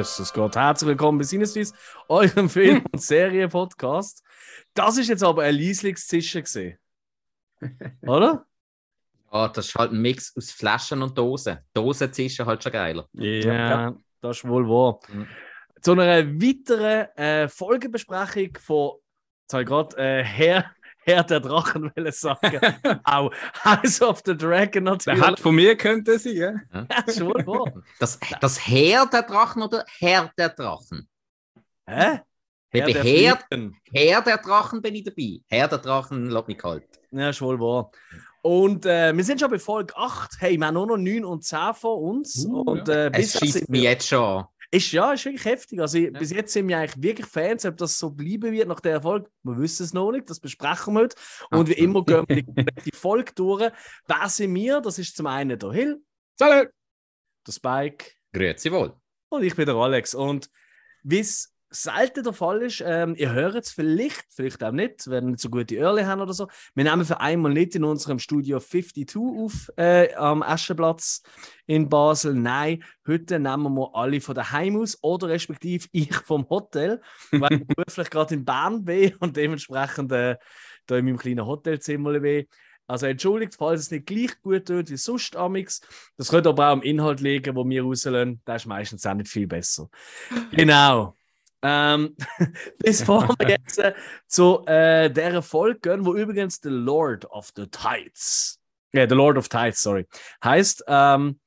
Jesus Gott, herzlich willkommen bei Sinneswiss, eurem Film- und Serien-Podcast. Das ist jetzt aber ein Lieslingszischen gesehen. Oder? Ja, das ist halt ein Mix aus Flaschen und Dosen. Dosen zischen halt schon geiler. Ja, das ist wohl wahr. Mhm. Zu einer weiteren äh, Folgebesprechung von, jetzt habe ich gerade äh, Herr, Herr der Drachen will sagen, auch House of the Dragon Der natürlich. hat von mir könnte sie, ja? das ist wohl wahr. Das, das Herr der Drachen oder Herr der Drachen? Hä? Bei der Herr. Herr der Drachen bin ich dabei. Herr der Drachen lässt mich kalt. Ja, ist wohl wahr. Und äh, wir sind schon bei Folge 8. Hey, wir haben nur noch 9 und 10 von uns. Uh, und ja. äh, Es schießt mich jetzt schon an. Ist, ja, ist wirklich heftig. Also, bis jetzt sind wir eigentlich wirklich Fans, ob das so bleiben wird nach der Erfolg. Wir wissen es noch nicht, das besprechen wir heute. Und wie immer gehen wir die komplette Folge durch. Wer sind wir? Das ist zum einen der Hill, Salut! der Spike Grüezi wohl. und ich bin der Alex. Und wie es selten der Fall ist, ähm, ihr hört es vielleicht, vielleicht auch nicht, wenn wir nicht so gute Early haben oder so. Wir nehmen für einmal nicht in unserem Studio 52 auf äh, am Aschenplatz in Basel. Nein, heute nehmen wir alle von daheim aus oder respektive ich vom Hotel, weil ich beruflich gerade in Bern bin und dementsprechend äh, da in meinem kleinen Hotelzimmer bin. Also entschuldigt, falls es nicht gleich gut tut wie sonst amix. Das könnte aber auch am Inhalt liegen, wo wir rauslösen. Der ist meistens auch nicht viel besser. Genau. Ähm, bevor wir jetzt äh, zu äh, der Folge gehen, wo übrigens The Lord of the Tides, ja, The Lord of Tides, sorry, heißt, ähm,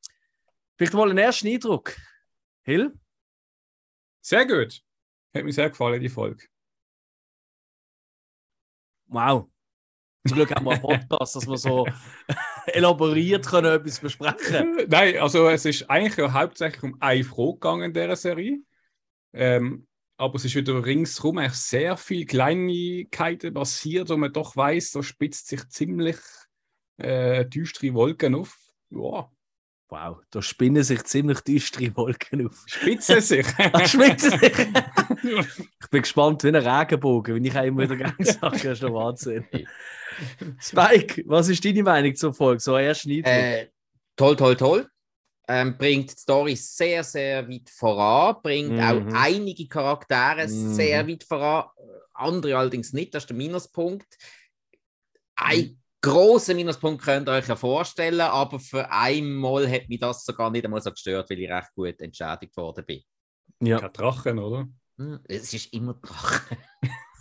vielleicht mal einen ersten Eindruck. Hill? Sehr gut. Hat mir sehr gefallen, die Folge. Wow. Zum Glück haben wir einen Podcast, dass wir so elaboriert können, etwas besprechen. Äh, Nein, also es ist eigentlich ja hauptsächlich um eine Frage gegangen in dieser Serie. Ähm, aber es ist wieder ringsherum eigentlich sehr viele Kleinigkeiten passiert, wo man doch weiß, da spitzt sich ziemlich äh, düstere Wolken auf. Ja, Wow, da spinnen sich ziemlich düstere Wolken auf. spitzen sich. Ach, schmeckt sich? Ich bin gespannt wie ein Regenbogen, wenn ich auch immer wieder gerne sage, das ist der Wahnsinn. Spike, was ist deine Meinung zur Folge? So erst Eindruck. Äh, toll, toll, toll. Ähm, bringt die Story sehr, sehr weit voran. Bringt Mhm. auch einige Charaktere Mhm. sehr weit voran. Andere allerdings nicht. Das ist der Minuspunkt. Ein großen Minuspunkt könnt ihr euch ja vorstellen, aber für einmal hat mich das sogar nicht einmal so gestört, weil ich recht gut entschädigt worden bin. ja. Kein Drachen, oder? Hm, Es ist immer Drachen.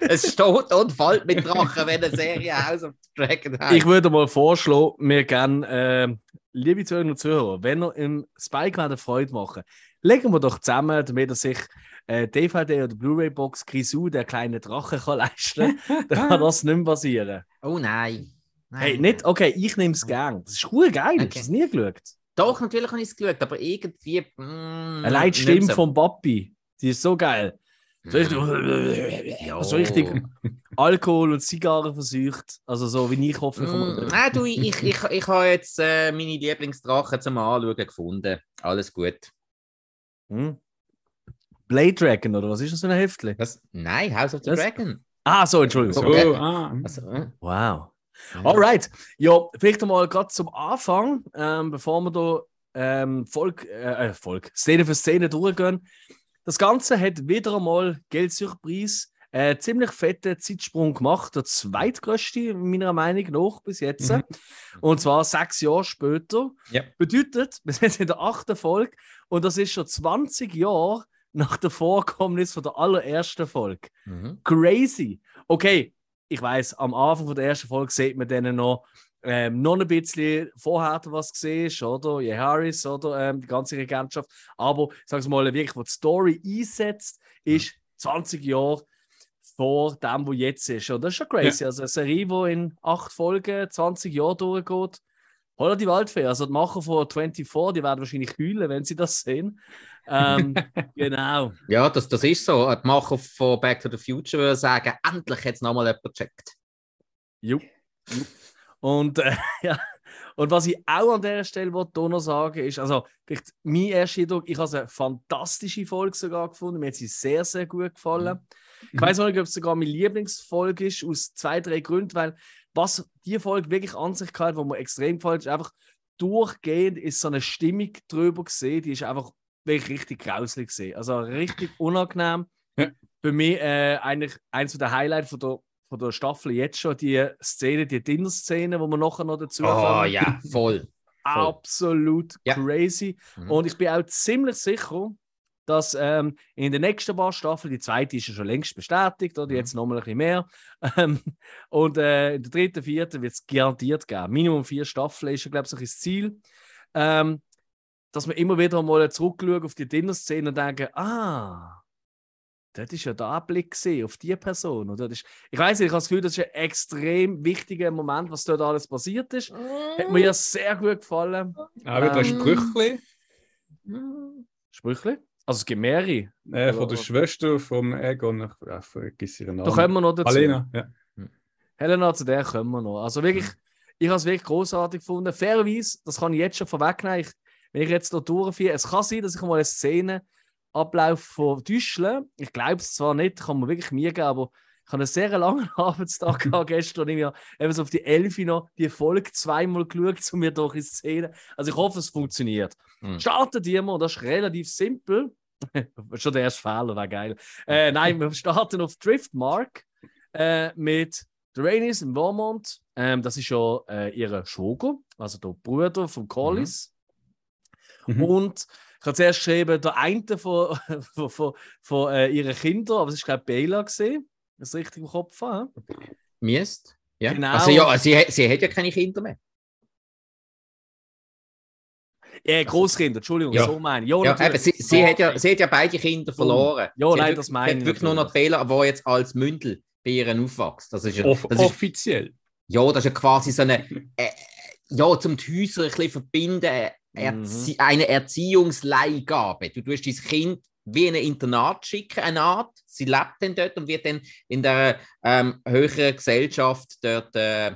es steht und fällt mit Drachen, wenn eine Serie House of Dragon hat. Ich würde mal vorschlagen, wir gerne, äh, liebe Zuhörer und Zuhörer, wenn ihr im Spike eine Freude machen legen wir doch zusammen, damit er sich äh, DVD oder Blu-ray-Box Grisou, der kleine Drache, kann leisten kann. Dann kann das nicht mehr passieren. Oh nein. nein. Hey, nicht? Okay, ich nehme es gern. Das ist cool geil. Okay. Hast du es nie geschaut? Doch, natürlich habe ich es geschaut, aber irgendwie. Mm, Allein die Stimme so. vom Papi, die ist so geil. So richtig, Ja. so richtig Alkohol und Zigarren versucht. Also so wie ich hoffe. Mm, Nein, du, ich, ich, ich, ich habe jetzt äh, meine Lieblingsdrachen zum Anschauen gefunden. Alles gut. Hm? Blade Dragon, oder was ist das für ein Heftchen? Nein, House of the Das- Dragon. Ah, so, Entschuldigung. Okay. ah. Also, äh, Wow. Alright. Ja, vielleicht einmal gerade zum Anfang, ähm, bevor wir da ähm, Volk, äh, äh, Volk, Szene für Szene durchgehen. Das Ganze hat wieder einmal Geld Surprise. Äh, ziemlich fetten Zeitsprung gemacht, der zweitgrößte meiner Meinung nach bis jetzt. Mhm. Und zwar sechs Jahre später. Ja. Bedeutet, wir sind jetzt in der achten Folge und das ist schon 20 Jahre nach der Vorkommnis von der allerersten Folge. Mhm. Crazy. Okay, ich weiß, am Anfang von der ersten Folge sieht man dann noch, ähm, noch ein bisschen vorher was gesehen oder? Je Harris, oder? Ähm, die ganze Regentschaft. Aber, ich sage mal, wirklich, wo die Story einsetzt, ist 20 Jahre vor dem, wo jetzt ist. Und das ist schon crazy. Also eine Serie, die in acht Folgen 20 Jahre durchgeht. Holla die Waldfee. Also die Macher von 24, die werden wahrscheinlich heulen, wenn sie das sehen. Ähm, genau. Ja, das, das ist so. Die Macher von Back to the Future würden sagen, endlich hat es nochmal jemand gecheckt. Jupp. Jupp. Und, äh, ja. und was ich auch an dieser Stelle noch sagen ist, also vielleicht mein erster Eindruck, ich habe eine fantastische Folge sogar gefunden, mir hat sie sehr, sehr gut gefallen. Ich weiß auch nicht, ob es sogar meine Lieblingsfolge ist, aus zwei, drei Gründen, weil was die Folge wirklich an sich hat, wo mir extrem gefällt, ist einfach durchgehend ist so eine Stimmung drüber gesehen, die ist einfach wirklich richtig grauslich gesehen. Also richtig unangenehm. Ja. Für mich äh, eigentlich eins der Highlights von der, von der Staffel jetzt schon, die Szene, die Dinner-Szene, wo wir nachher noch dazu Oh kommen. ja, voll. Absolut Ja. crazy. Mhm. Und ich bin auch ziemlich sicher, dass ähm, in der nächsten paar Staffeln, die zweite ist ja schon längst bestätigt, oder Mhm. jetzt nochmal ein bisschen mehr. Ähm, und äh, in der dritten, vierten wird es garantiert geben. Minimum vier Staffeln ist ja, glaube ich, so das Ziel. Ähm, dass wir immer wieder mal zurückschauen auf die Dinner-Szene und denken, ah, das ist ja der Blick gesehen auf die Person. Oder? Ist, ich weiß nicht, ich habe das Gefühl, das ist ein extrem wichtiger Moment, was dort alles passiert ist. Hat mir ja sehr gut gefallen. Auch wieder ein Ähm, Sprüchli Sprüchli? Also es gibt mehrere. äh, von der Schwester vom Egon. Ich vergiss ihren Namen. Da kommen wir noch dazu. Alena, ja. Helena, zu der kommen wir noch. Also wirklich, ich habe es wirklich großartig gefunden. Fairerweise, das kann ich jetzt schon vorwegnehmen. Ich, wenn ich jetzt hier durchführe, es kann sein, dass ich mal eine Szene Ablauf von Düschle. Ich glaube es zwar nicht, kann man wirklich mir geben, aber ich habe einen sehr langen Arbeitstag gehabt gestern und ich habe eben so auf die Elfi noch die Folge zweimal geschaut, um mir durch die Szene. Also ich hoffe, es funktioniert. Mhm. Starten die mal, das ist relativ simpel. Schon der erste Fehler, war geil. Äh, nein, wir starten auf Driftmark äh, mit Rainis in Vermont. Ähm, das ist ja äh, ihre Schwager, also der Bruder von Collis. Mhm. Und ich habe zuerst geschrieben, der eine von, von, von, von äh, ihren Kindern, aber es ist, glaube ich, Bela gesehen. Das ist richtig im Kopf habe. Miest? Ja. Genau. Also ja, sie, hat- sie hat ja keine Kinder mehr. Ja, Großkinder, Entschuldigung, Ja. so meine ich. Ja, Ja, eben, sie, sie, hat ja, sie hat ja beide Kinder verloren. Ja, sie nein, hat das meine sie hat ich wirklich nur noch. Bela, der jetzt als Mündel bei ihr aufwächst. Das ist ja, Off das ist, offiziell. ja, das ist ja quasi so eine, äh, ja, zum die Häuser ein bisschen verbinden, Erzie eine Erziehungsleihgabe. Du tust dein Kind wie in ein Internat schicken, eine Art. Sie lebt dann dort und wird dann in der ähm, höheren Gesellschaft dort äh,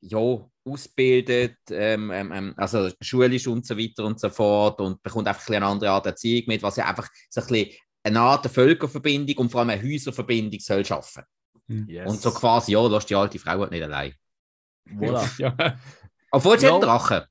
ja, ausbildet, ähm, ähm, ähm, also schulisch und so weiter und so fort und bekommt einfach ein eine andere Art Erziehung mit, was ja einfach so ein bisschen eine Art der Völkerverbindung und vor allem eine Häuserverbindung soll schaffen. Yes. Und so quasi, ja, lass die alte Frau halt nicht allein. Voilà. Ja. Obwohl sie Ja. hat einen Drachen.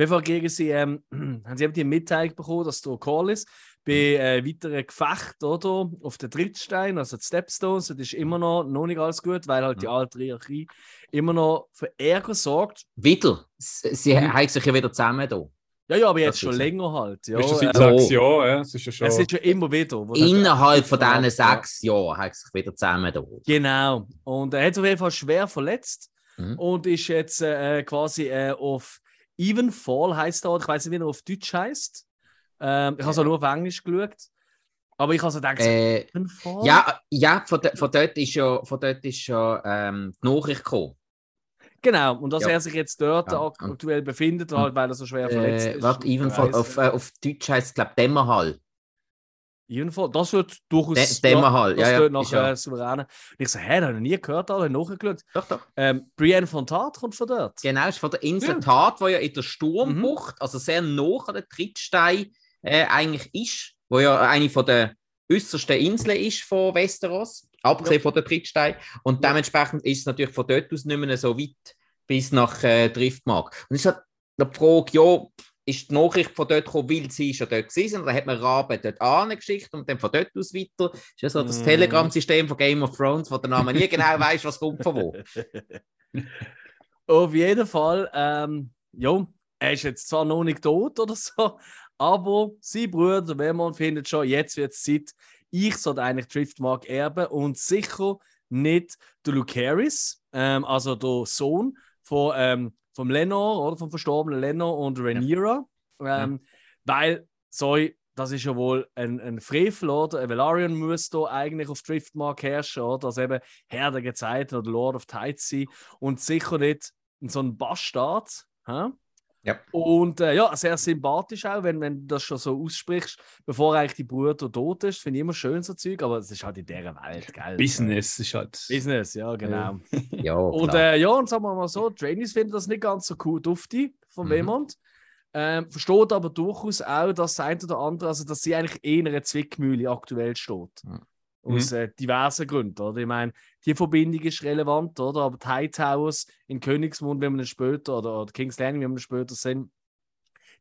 Jeden gegen sie, ähm, haben sie eben die Mitteilung bekommen, dass der Callis bei äh, weiteren Gefechten oder, auf den Drittstein, also die Stepstones, das ist immer noch, noch nicht alles gut, weil halt die Mhm. alte Hierarchie immer noch für Ärger sorgt. Wieder. Sie, sie Mhm. haben sich ja wieder zusammen da. Ja, ja, aber Das jetzt ist schon länger halt. Ja, ist das seit äh, sechs Jahren? Ja, es ist ja schon. es ist ja immer wieder. Innerhalb von diesen sechs Jahren sie sich wieder zusammen da. Genau. Und er hat sich auf jeden Fall schwer verletzt Mhm. und ist jetzt äh, quasi äh, auf Evenfall heißt er, ich weiß nicht, wie er auf Deutsch heißt. Ähm, ich habe es auch nur auf Englisch geschaut. Aber ich habe so gedacht, Äh, Evenfall? ja, ja von, de, von dort ist ja, von dort ist ja ähm, die Nachricht gekommen. Genau, und dass Ja. er sich jetzt dort Ja, ak- aktuell befindet, halt, weil er so schwer verletzt Äh, ist. warte, Evenfall, auf, äh, auf Deutsch heißt es, glaube ich, Dämmerhall. Evenfall, das wird durchaus. Dä- Dämmerhall, das ja, ja, nach ja. äh, souveränen. Und ich so, hä, das habe ich nie gehört, aber nachgeschaut. Doch, doch. Ähm, Brienne von Tart kommt von dort. Genau, ist von der Insel Ja. Tat, wo ja in der Sturmbucht, also sehr nah an der Trittstein äh, eigentlich ist, wo ja eine von der äußersten Inseln ist von Westeros, abgesehen von der Trittstein. Und Ja. dementsprechend ist es natürlich von dort aus nicht mehr so weit bis nach äh, Driftmark. Und es ist halt die Frage, ja, ist die Nachricht von dort gekommen, weil sie schon dort gewesen oder hat man Raben dort angeschickt und dann von dort aus weiter? Ist ja so das Mm. Telegram-System von Game of Thrones, wo der Name nie genau weiß, was kommt von wo. Auf jeden Fall, ähm, ja, er ist jetzt zwar noch nicht tot oder so, aber sein Bruder, der Vermont, findet schon, jetzt wird es Zeit, ich sollte eigentlich Driftmark erben und sicher nicht der Lucaris, ähm, also der Sohn von, ähm, vom Lenor oder vom verstorbenen Lenor und Rhaenyra, ähm, weil, sorry, das ist ja wohl ein, ein Frevel, oder? Ein Velaryon muss da eigentlich auf Driftmark herrschen, oder? Also eben Herr der Gezeiten oder Lord of Tides sein und sicher nicht so ein Bastard. Hä? Ja. Und äh, ja, sehr sympathisch auch, wenn, wenn du das schon so aussprichst, bevor eigentlich die Bruder tot ist. Finde ich immer schön so Zeug, aber es ist halt in dieser Welt, gell? Business ist halt. Business, ja, genau. Ja, Und äh, ja, und sagen wir mal so, Trainees finden das nicht ganz so cool dufti von Mhm. Wemont. Ähm, versteht aber durchaus auch, dass das eine oder andere, also dass sie eigentlich eher in einer Zwickmühle aktuell steht. Mhm. Aus äh, diversen Gründen. Oder? Ich meine, die Verbindung ist relevant, oder? Aber die Hightowers in Königsmund, wenn wir später, oder, oder King's Landing, wenn wir später sind,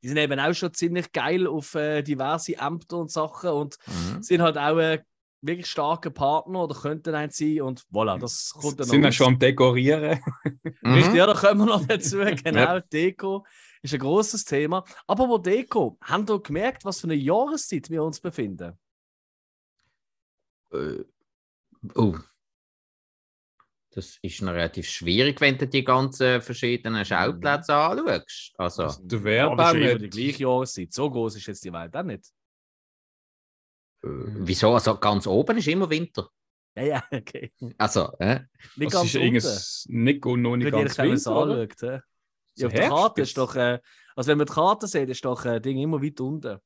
die sind eben auch schon ziemlich geil auf äh, diverse Ämter und Sachen und Mhm. sind halt auch äh, wirklich starke Partner oder könnten ein sein und voilà, das kommt dann Sind wir schon am Dekorieren? Richtig, Mhm. ja, da kommen wir noch dazu. Genau, Deko ist ein großes Thema. Aber wo Deko, haben ihr gemerkt, was für eine Jahreszeit wir uns befinden? Äh, oh. Das ist noch relativ schwierig, wenn du die ganzen verschiedenen Schauplätze anschaust. Also, Aber Werbau ist ja immer die gleiche Jahreszeit. So groß ist jetzt die Welt auch nicht. äh, wieso? Also ganz oben ist immer Winter. Ja, ja, okay. Also, äh, Nicht Das ganz ist irgendwas nicht, noch nicht Wenn ihr ganz Winter, oder? anschaut. So Ja, auf der Karte ist doch, äh, also wenn man die Karte sieht, ist doch ein Ding immer weit unten.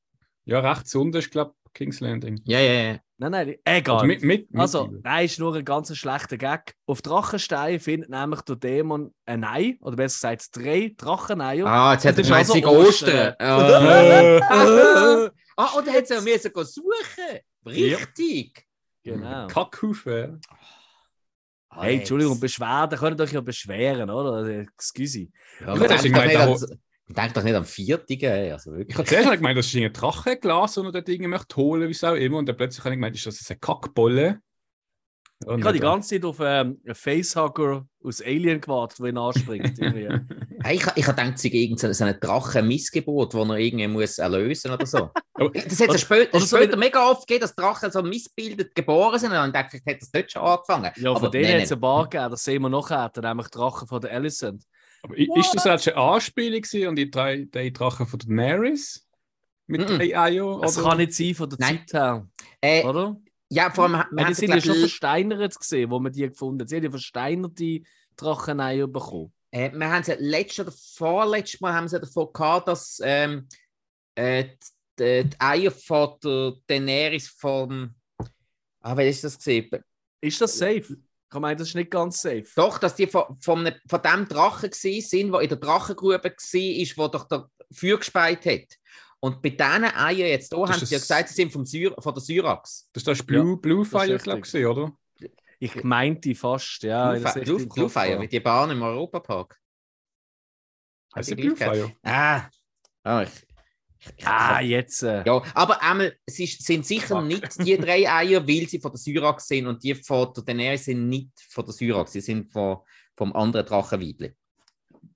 Ja, rechts unten ist, glaube ich, King's Landing. ja, ja, ja. Nein, nein, egal. Also mit, mit, mit Also, nein, ist nur ein ganz schlechter Gag. Auf Drachenstein findet nämlich der Dämon ein Ei, oder besser gesagt drei Dracheneier. Ah, jetzt hat er ist also Ostern. Ostern. Ah. Äh, ah, oder hat er müssen gehen suchen? Richtig. Genau. Kackhaufen. Ah, Hey, jetzt. Entschuldigung, Beschwerden könnt ihr euch ja beschweren, oder? Also, Excuse. Ja, Ich hätte gemeint, denkt doch nicht am Viertigen. ey, Also Ich wirklich. habe zuerst mal gemeint, das ist ein Drachenglas, das er dort irgendwie möchte holen, wie es auch immer. Und dann plötzlich habe ich gemeint, ist das eine Kackbolle? Ja, Ich habe die ganze Zeit auf ähm, einen Facehugger aus Alien gewartet, der ihn anspringt. Hey, ich ich habe gedacht, es sei irgendeine so eine Drachen-Missgeburt, die er irgendwie muss erlösen oder so. Das hat es spä oder so später mega oft gegeben, dass Drachen so missbildet geboren sind. Und dann dachte ich, vielleicht hat das dort schon angefangen. ja, von denen hat es ein paar gegeben, das sehen wir nachher, nämlich Drachen von der Alicent. Aber i- ist das jetzt eine Anspielung an die drei die Drachen von Daenerys? Mit Mhm. drei Eier? Das oder? kann nicht sein von der Nein. Zeit her, Äh, oder? ja, vor allem, wir Ja, die haben sind ja schon versteinert gesehen, wo wir die gefunden haben. Sie haben ja versteinerte Dracheneier bekommen. Äh, wir haben sie letztes oder vorletztes Mal haben sie davon gehabt, dass ähm, äh, die, die Eier von der Daenerys vom. Ah, wer ist das gesehen? Ist das safe? Ich meine, das ist nicht ganz safe. Doch, dass die von, von, einem- von dem Drachen gewesen sind, der in der Drachengrube war, ist, wo doch der Feuer gespeit hat. Und bei diesen Eiern jetzt hier haben sie ja gesagt, sie sind vom Syr von der Syrax. Das ist das Blue, Blue ist Fire, richtig. glaube ich, oder? Ich meinte fast, ja. Blue, das Fi- ist Blue, Fire, ja. wie die Bahn im Europapark. Heißt die der Blue Gleichheit? Fire? Ah, ah ich, ich, Ah, jetzt. Äh, Ja, aber einmal, es ist, sind sicher Fuck. nicht die drei Eier, weil sie von der Syrax sind und die von der Daenerys sind nicht von der Syrax, sie sind von, vom anderen Drachenweibli.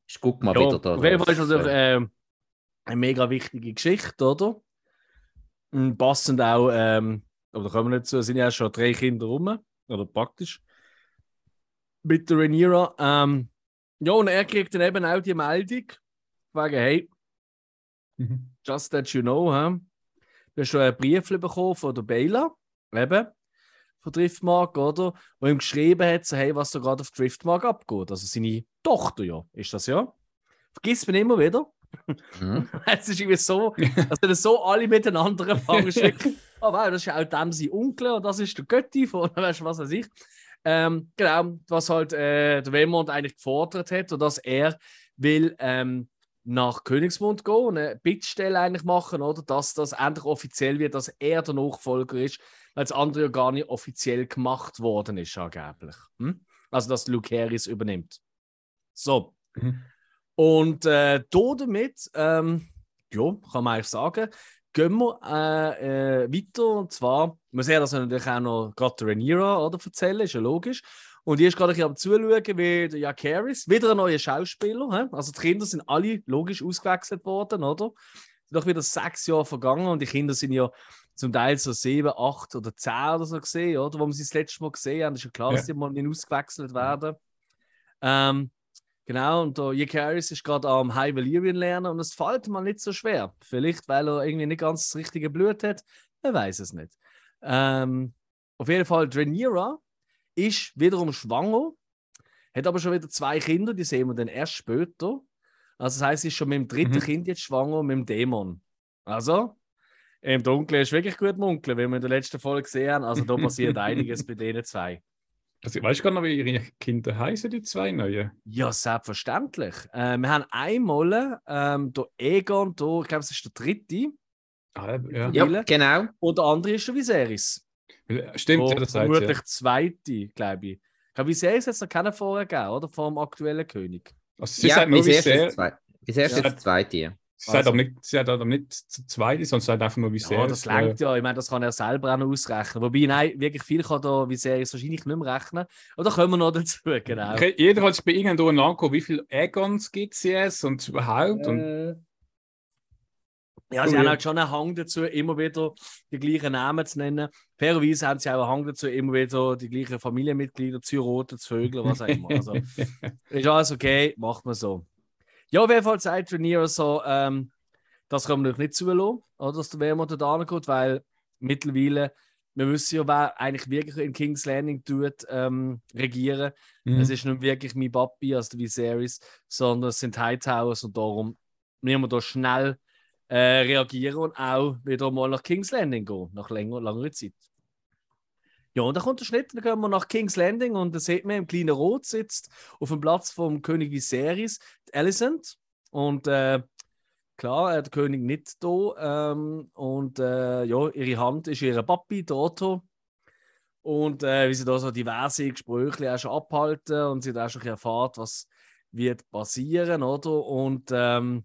Ich guck mal ja, wieder da. auf jeden Fall ist drauf. natürlich ähm, eine mega wichtige Geschichte, oder? Und passend auch, ähm, aber da kommen wir nicht zu, es sind ja schon drei Kinder rum, oder praktisch. Mit der Rhaenyra. Ähm, ja, und er kriegt dann eben auch die Meldung, wegen, hey, Mhm. Just that you know, hä? du hast schon ein Brief bekommen von der Bela, eben, von Driftmark, oder? Wo ihm geschrieben hat, so, hey, was da gerade auf Driftmark abgeht. Also seine Tochter, ja, ist das ja. Vergisst man immer wieder. Mhm. Es ist irgendwie so, dass dann so alle miteinander fangen schicken. Oh, wow, das ist ja auch dem sein Onkel und das ist der Götti von, weißt du, was weiß ich. Ähm, genau, was halt äh, der Wemond eigentlich gefordert hat und dass er will ähm, nach Königsmund gehen und eine Bittstelle eigentlich machen, oder? Dass das endlich offiziell wird, dass er der Nachfolger ist, weil das andere ja gar nicht offiziell gemacht worden ist, angeblich. Hm? Also, dass Luke Harris übernimmt. So. Mhm. Und äh, da damit, ähm, ja, kann man eigentlich sagen, gehen wir äh, äh, weiter. Und zwar, man sieht das natürlich auch noch gerade Rhaenyra oder, erzählen, ist ja logisch. Und die ist gerade ein bisschen am Zuschauen, wie der Jack Harris, wieder ein neuer Schauspieler. Hä? Also die Kinder sind alle logisch ausgewechselt worden, oder? Sind doch wieder sechs Jahre vergangen und die Kinder sind ja zum Teil so sieben, acht oder zehn oder so gesehen, oder? Wo wir sie das letzte Mal gesehen haben, ist ja klar, dass die mal nicht ausgewechselt werden. Ähm, Genau, und der Jack Harris ist gerade am High Valyrian lernen und es fällt mal nicht so schwer. Vielleicht, weil er irgendwie nicht ganz das richtige Blut hat. Man weiß es nicht. Ähm, auf jeden Fall, Rhaenyra ist wiederum schwanger, hat aber schon wieder zwei Kinder, die sehen wir dann erst später. Also das heißt, sie ist schon mit dem dritten Mhm. Kind jetzt schwanger, mit dem Dämon. Also, im Dunkeln ist wirklich gut munkeln, wie wir in der letzten Folge gesehen haben. Also da passiert einiges bei denen zwei. Also, weißt du gar noch, wie ihre Kinder heißen, die zwei neuen? Ja, selbstverständlich. Äh, wir haben einmal ähm, der Egon, der, ich glaube, es ist der dritte, Ah, ja. Ja, genau. und der andere ist der Viserys. Stimmt, ja, das vermutlich ja. zweite, glaube ich. Ich glaube, Viserys es noch keinen vorher gegeben, oder? Vom aktuellen König. Also, sie ja, sagt nur, bis wie erst sehr. das zweite. ja. Sie sagt aber nicht, sie hat aber nicht zu zweit, sondern sie sagt einfach nur, wie sehr Ja, das langt ja. Ich meine, das kann er selber auch noch ausrechnen. Wobei, nein, wirklich viel kann da, wie sehr es wahrscheinlich nicht mehr rechnen. Oder kommen wir noch dazu, genau. Okay, jeder hat sich bei irgendwo angeguckt, wie viele Egons gibt es jetzt und überhaupt. Und Äh, ja, sie haben ja. halt schon einen Hang dazu, immer wieder die gleichen Namen zu nennen. Fairerweise haben sie auch einen Hang dazu, immer wieder die gleichen Familienmitglieder zu roten, zu Vögeln, was auch immer. Also, ist alles okay, macht man so. Ja, auf jeden Fall sagt Rhaenyra so, ähm, das kann man euch nicht zulassen, oder, dass der Wehrmann dort angeht, weil mittlerweile, wir wissen ja, wer eigentlich wirklich in King's Landing tut, ähm, regieren. Mhm. Es ist nicht wirklich mein Papi, also der Viserys, sondern es sind Hightowers und darum müssen wir da schnell äh, reagieren und auch wieder mal nach King's Landing gehen, nach länger, langer Zeit. Ja, und dann kommt der Schnitt, dann gehen wir nach King's Landing und da sieht man, im kleinen Rot sitzt auf dem Platz vom König Viserys Alicent und äh, klar, äh, der König nicht da ähm, und äh, ja, ihre Hand ist ihre Papi, der Otto und äh, wie sie da so diverse Gespräche auch schon abhalten und sie da auch schon erfahrt, was wird passieren, oder? Und ähm,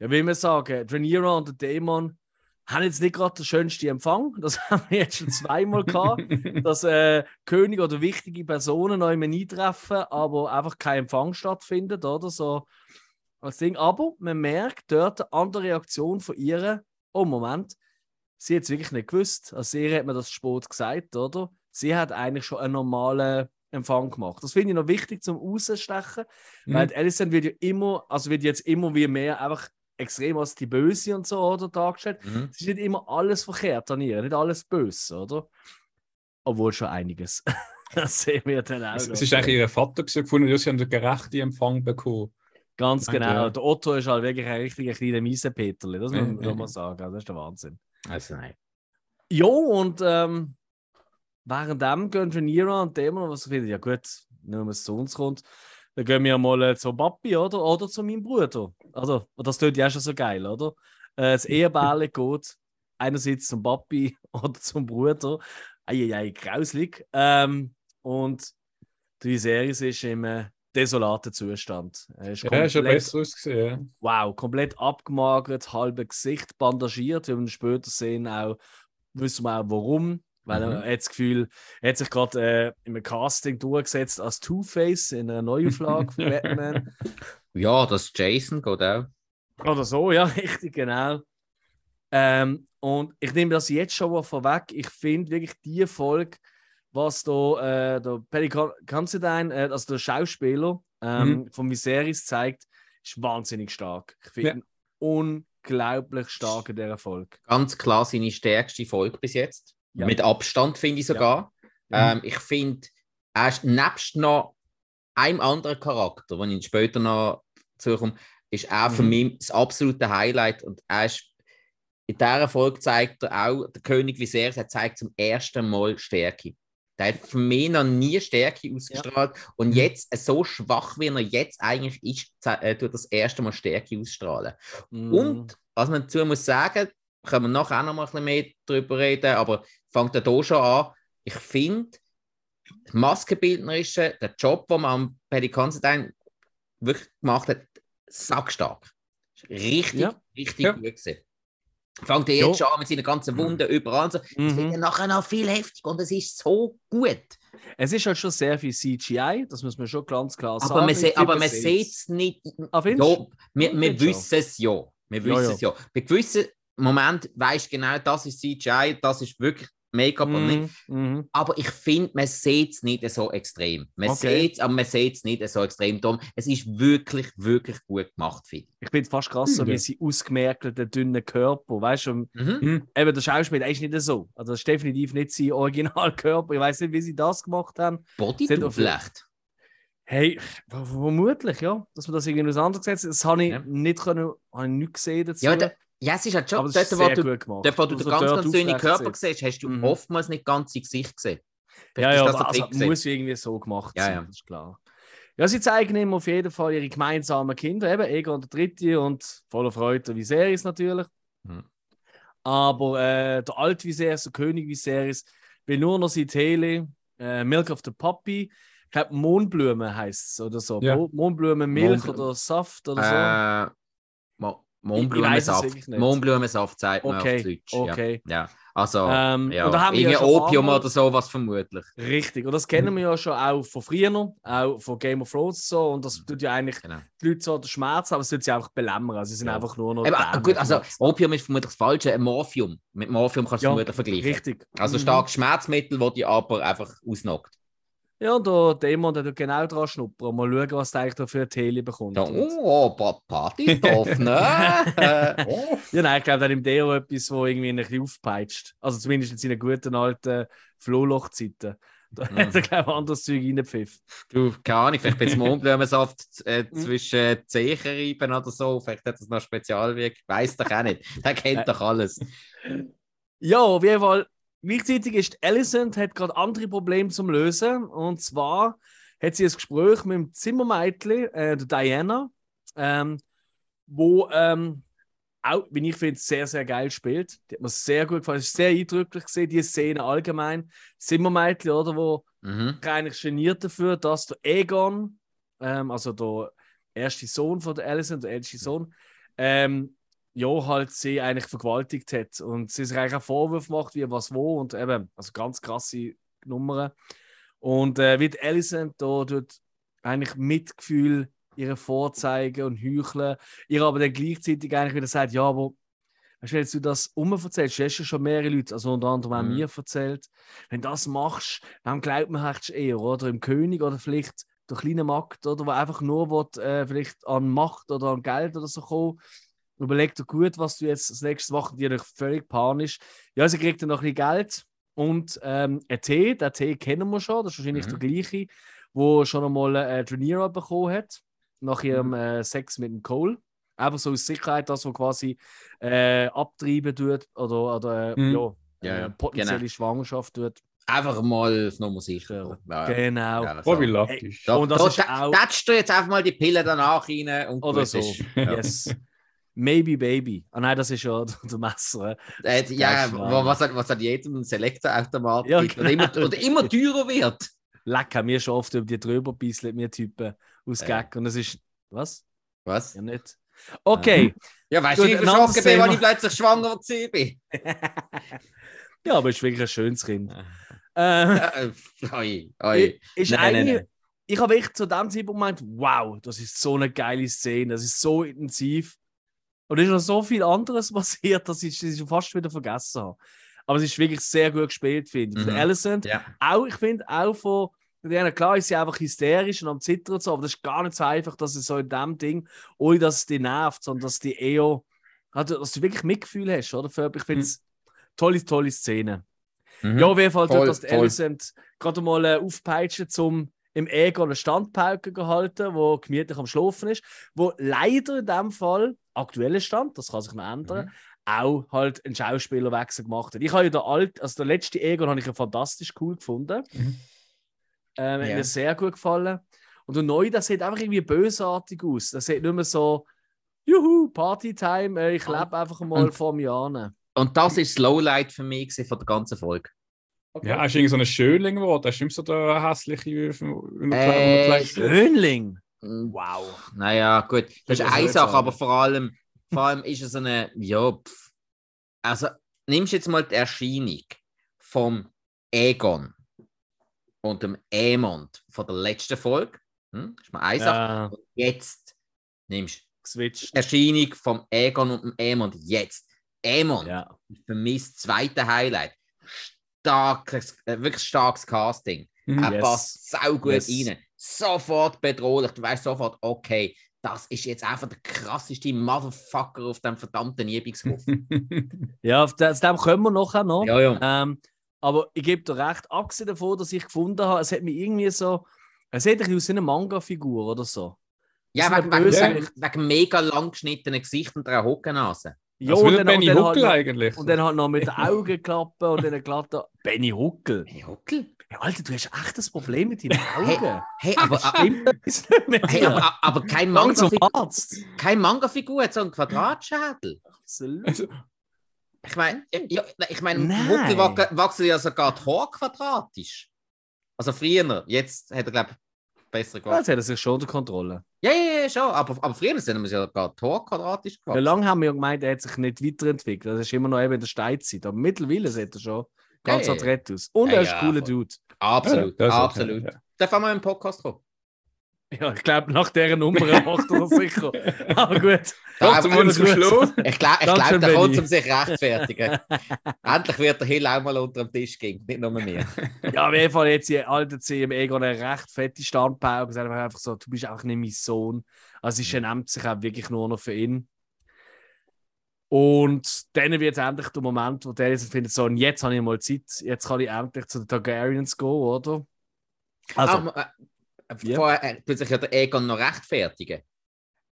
ja, wie wir sagen, Rhaenyra und der Dämon haben jetzt nicht gerade den schönsten Empfang. Das haben wir jetzt schon zweimal gehabt, dass äh, König oder wichtige Personen noch immer nie treffen, aber einfach kein Empfang stattfindet, oder so als Ding. Aber man merkt dort an der Reaktion von ihr, oh Moment, sie hat es wirklich nicht gewusst. Also ihr hat mir das spät gesagt, oder? Sie hat eigentlich schon einen normalen Empfang gemacht. Das finde ich noch wichtig zum Rausstechen, weil die Alicent wird ja immer, also wird jetzt immer wie mehr einfach extrem als die Böse und so oder dargestellt. Mhm. Es ist nicht immer alles verkehrt an ihr, nicht alles böse, oder? Obwohl schon einiges. das sehen wir dann auch. Es, es ist eigentlich ihr Vater gefunden, ja, sie haben den gerechten Empfang bekommen. Ganz genau. er. Der Otto ist halt wirklich ein richtiger kleiner Miesepeterli, das muss Ja, man ja, mal ja. sagen. Das ist der Wahnsinn. Also nein. Jo, und ähm, währenddem gehen Rhaenyra und Dämon, was findet, ja gut, nur wenn es zu uns kommt, dann gehen wir mal äh, zu Papi, oder? Oder zu meinem Bruder. Also, das tut ja schon so geil, oder? Äh, das Ehebärle geht einerseits zum Papi oder zum Bruder. Eieiei, grauslig. Ähm, und die Serie ist im äh, desolaten Zustand. Er ist Ja, ist schon komplett- besser ausgesehen. Wow, komplett abgemagert, halbe Gesicht bandagiert. Wir werden später sehen, auch, wissen wir auch warum. Weil Mhm. er hat das Gefühl, er hat sich gerade äh, im Casting durchgesetzt als Two-Face in einer Neuauflage von Batman. Ja, das Jason geht auch. Oder so, ja, richtig, genau. Ähm, und ich nehme das jetzt schon mal vorweg. Ich finde wirklich die Folge, was da äh, der Con- Considine, äh, also der Schauspieler ähm, von Viserys zeigt, ist wahnsinnig stark. Ich finde Ja. ihn unglaublich stark in dieser Folge. Ganz klar seine stärkste Folge bis jetzt. Ja. Mit Abstand, finde ich sogar. Ja. Ähm, ich finde, er ist nebst noch einem anderen Charakter, den ich später noch zukomme, ist er für Mhm. mich das absolute Highlight. Und er ist in dieser Folge zeigt er auch, der König Viserys, er zeigt zum ersten Mal Stärke. Der hat für mich noch nie Stärke ausgestrahlt. Und Mhm. jetzt, so schwach wie er jetzt eigentlich ist, äh, tut er das erste Mal Stärke ausstrahlen. Mm. Und was man dazu muss sagen, können wir nachher auch noch mal ein bisschen mehr darüber reden, aber fängt er hier schon an. Ich finde, Maskenbildnerische, der Job, den man am Considine wirklich gemacht hat, sackstark. Richtig, Ja. richtig Ja. gut gewesen. Fängt er jetzt schon an mit seinen ganzen Wunden überall. und So. Das wird Mhm. ja nachher noch viel heftig und es ist so gut. Es ist halt schon sehr viel CGI, das muss man schon ganz klar sagen. Aber man, Ich se aber man sieht es nicht. Ja, wir, wir wissen es ja. Wir wissen es ja. Bei gewissen Momenten weisst du genau, das ist CGI, das ist wirklich Make-up und nicht. Mhm. Mhm. Aber ich finde, man sieht es nicht so extrem. Man Okay. sieht es, aber man sieht es nicht so extrem. Darum, es ist wirklich, wirklich gut gemacht, finde ich. Ich finde es fast krass, so Hm, ja. wie sie ausgemerkelten, dünnen Körper, weißt du, Mhm. Mhm. eben der Schauspieler ist nicht so. Also das ist definitiv nicht sein Originalkörper. Ich weiß nicht, wie sie das gemacht haben. Body vielleicht. Hey, vermutlich, ja. Dass man das irgendwie auseinandergesetzt hat. Das habe ich Ja. nicht, können, habe ich nicht gesehen dazu. Ja, da, ja, es ist halt schon, aber es dort, wo sehr du, gut gemacht. dort, wo du Also den ganz, ganz dünnen Körper siehst, hast du Mhm. oftmals nicht ganz ins Gesicht gesehen. Ja, Vielleicht ja, das aber also, gewesen. muss irgendwie so gemacht Ja, sein, ja. das ist klar. Ja, sie zeigen ihm auf jeden Fall ihre gemeinsamen Kinder, eben Egon der Dritte und voller Freude Viserys natürlich. Mhm. Aber äh, der alte Viserys, der König Viserys, will nur noch sein Tele, äh, Milk of the Puppy, ich glaube Mohnblume heißt es oder so. Ja. Mo- Mohnblumenmilch Mohnblumen. oder Saft oder so. Äh, Mohnblumensaft. sagt man Okay, auf Deutsch. okay. Ja. ja. Also, Ähm, ja. haben wir ja Opium einmal- oder sowas vermutlich. Richtig, und das kennen wir ja schon auch von früher auch von Game of Thrones so. Und das tut ja eigentlich Genau. die Leute so den Schmerz, aber es tut sie einfach belämmern. Also sie sind Ja. einfach nur noch. Eben, gut, also. Opium ist vermutlich das Falsche. Ein Morphium. Mit Morphium kannst du Ja, vermutlich vergleichen. Richtig. Also Mhm. starkes Schmerzmittel, das dich aber einfach ausnockt. Ja, und der Dämon, der tut genau dran schnuppern und mal schauen, was der eigentlich da für ein Tele bekommt. Und- oh, Pa- Partystoff, ne? Oh. Ja, nein, ich glaube, dann im Deo etwas, wo irgendwie ein bisschen aufpeitscht. Also zumindest in seinen guten alten Flohlochzeiten. Da Mhm. hat er, glaube ich, anderes Zeug reingepfiffen. Du, keine Ahnung, vielleicht ein Mohnblumensaft äh, Mhm. zwischen die Zehen reiben oder so. Vielleicht hat das noch Spezialwirkung. Weiß doch auch nicht. Der kennt Äh. doch alles. Ja, auf jeden Fall. Gleichzeitig ist Alicent hat gerade andere Probleme zum Lösen. Und zwar hat sie ein Gespräch mit dem Zimmermädchen, äh, der Diana, ähm, wo ähm, auch, wie ich finde, sehr, sehr geil spielt. Die hat mir sehr gut gefallen. Es ist sehr eindrücklich gesehen, die Szene allgemein. Zimmermädchen, oder, wo Mhm. ich eigentlich geniert dafür, dass der Egon, ähm, also der erste Sohn von der Alicent, der älteste Sohn, ähm, ja, halt sie eigentlich vergewaltigt hat und sie sich eigentlich auch Vorwürfe macht, wie was wo und eben, also ganz krasse Nummern. Und äh, wie die Alicent da tut eigentlich Mitgefühl ihre vorzeigen und heucheln, ihr aber dann gleichzeitig eigentlich wieder sagt, ja, aber weißt du, wenn du das umverzählst, du hast ja schon mehrere Leute, also unter anderem auch Mhm. mir erzählt, wenn du das machst, dann glaubt man echt eher, oder? Im König oder vielleicht der kleine Markt, oder? Der einfach nur will, äh, vielleicht an Macht oder an Geld oder so kommen. Überleg dir gut, was du jetzt das nächste die natürlich völlig panisch. Ja, sie kriegt dann noch ein bisschen Geld und ähm, ein Tee, den Tee kennen wir schon, das ist wahrscheinlich Mhm. der gleiche, wo schon einmal äh, Rhaenyra bekommen hat, nach ihrem Mhm. äh, Sex mit dem Cole. Einfach so aus Sicherheit, das, was quasi äh, abtreiben tut oder, oder äh, Mhm. ja, Ja, äh, ja, potenzielle genau. Schwangerschaft tut. Einfach mal Nummer sicher. Ja, ja. Genau. Ja, Oh, wie so. Da, Und das da, ist da, auch- jetzt einfach mal die Pille danach rein und Oder so. ist. Ja. Yes. Maybe Baby. Ah nein, das ist ja der Messer. Äh, ja, Geil, wa- was, hat- was an jedem Selektorautomat Ja, gibt und, immer, und immer teurer wird. Leck, haben wir schon oft über die drüber bisselt, wir Typen aus. Gag. Und es ist. Was? Was? Ja, nicht. Okay. Ja, weißt du, ein ich verschrocken bin, als ich plötzlich schwanger war? ja, aber es ist wirklich ein schönes Kind. Ja. Äh, Äh, oi, oi. ist Nein, nein, nein. Ich habe echt zu dem Zeitpunkt gemeint, wow, das ist so eine geile Szene, das ist so intensiv. Und es ist noch so viel anderes passiert, dass ich es schon fast wieder vergessen habe. Aber es ist wirklich sehr gut gespielt, finde ich. Mhm. Alicent, Ja. auch, ich finde, auch von denen, klar ist sie einfach hysterisch und am Zittern und so, aber das ist gar nicht so einfach, dass es so in dem Ding, ohne dass es dich nervt, sondern dass die eher, also, dass du wirklich Mitgefühl hast, oder? Ich finde es tolle, tolle Szene. Mhm. Ja, auf jeden Fall Voll, das die voll. Alicent gerade mal äh, aufpeitschen, zum im Ego eine Standpauke gehalten, wo gemütlich am Schlafen ist, wo leider in dem Fall aktueller Stand, das kann sich noch ändern, Mhm. auch halt einen Schauspielerwechsel gemacht hat. Ich habe ja der alt, also der letzte Egon habe ich ja fantastisch cool gefunden. Mhm. Ähm, Hat Ja. mir sehr gut gefallen. Und der neue, das sieht einfach irgendwie bösartig aus. Das sieht nicht mehr so, juhu, Partytime, äh, ich lebe einfach mal Und- vor mir an. Und das ist das Lowlight für mich von der ganzen Folge. Ja, er ist irgendwie so ein Schönling geworden. Er ist nicht mehr so der hässliche Äh, Schönling! Mm, Wow. Naja, gut, das ist eine Sache, aber vor allem, vor allem ist es eine, ja, pff. also nimmst jetzt mal die Erscheinung vom Egon und dem Emond von der letzten Folge, hm? das ist mal eine Sache, Ja, und jetzt nimmst du die Erscheinung vom Egon und dem Emond, jetzt, Emond, Ja. für mich das zweite Highlight, starkes, äh, wirklich starkes Casting, Mhm. er Yes. passt sau gut Yes. rein. Sofort bedrohlich. Du weißt sofort, okay, das ist jetzt einfach der krasseste Motherfucker auf dem verdammten Übungshof. Ja, auf das, dem kommen wir nachher noch. ja, ja. Ähm, aber ich gebe dir recht, abgesehen davon, dass ich gefunden habe, es hat mich irgendwie so. Es sieht ein aus wie eine Manga-Figur oder so. Ja, wegen, wegen, wegen mega lang geschnittenen Gesicht und einer Hockennase. Ja, und wieder dann, Benny und dann halt Huckel noch, eigentlich. und dann halt noch mit den Augenklappen und dann glatter. Benny Huckel. Hey, Huckel? Ja, Alter, du hast echt ein Problem mit deinen Augen. Hey, aber, nicht mit hey, aber, aber kein Manga-Figur, kein Manga-Figur hat so einen Quadratschädel. Absolut. Also, Ich meine, ja, ich meine. Huckel wach- wachsen ja sogar die Haare quadratisch. Also früher, jetzt hat er, glaube besser Ja, gemacht. Jetzt hat er sich schon unter Kontrolle. Ja, ja, ja, schon. Aber, aber früher sind wir ja gar Tor quadratisch Wie gewachsen. lange haben wir ja gemeint, er hat sich nicht weiterentwickelt. Das ist immer noch eben in der Steinzeit. Aber mittlerweile sieht er schon ganz Ja, ja, ja. adrett aus. Und Ja, er ist ja, ein cooler voll. Dude. Absolut, Ja, okay, absolut. ja. Darf auch mal im Podcast kommen? Ja, ich glaube, nach dieser Nummer macht er das sicher. Aber gut. Ja, zum aber- uns zum Schluss. Ich glaube, ich glaub, der kommt, um sich rechtfertigen. Endlich wird der Hill auch mal unter dem Tisch gehen, nicht nur mir. Ja, auf jeden Fall jetzt hier alter CM Egon eine recht fette Standpauke. und sagt einfach so, du bist auch nicht mein Sohn. Also sie schämt sich auch wirklich nur noch für ihn. Und dann wird es endlich der Moment, wo der findet, so, und jetzt habe ich mal Zeit, jetzt kann ich endlich zu den Targaryens gehen, oder? Also, äh, Ja. vorher äh, tut sich ja der Egon noch rechtfertigen.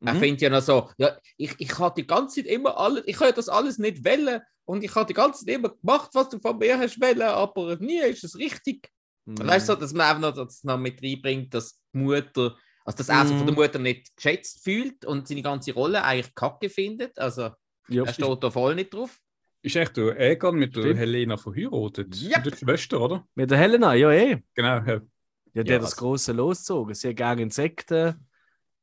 Er mhm. findet ja noch so, ja, ich, ich habe die ganze Zeit immer alles, ich habe das alles nicht wählen und ich habe die ganze Zeit immer gemacht, was du von mir hast wählen, aber nie ist es richtig. Mhm. Weißt du, dass man einfach noch, das noch mit reinbringt, dass die Mutter, also dass er sich von der Mhm. Mutter nicht geschätzt fühlt und seine ganze Rolle eigentlich kacke findet. Also ja. er steht da voll nicht drauf. Ist echt der Egon mit der Stimmt. Helena verheiratet? Yep. Mit der Schwester, oder? Mit der Helena, ja eh. Genau. Ja. Ja, der Ja, hat das also- große losgezogen. Sie hat gerne Insekten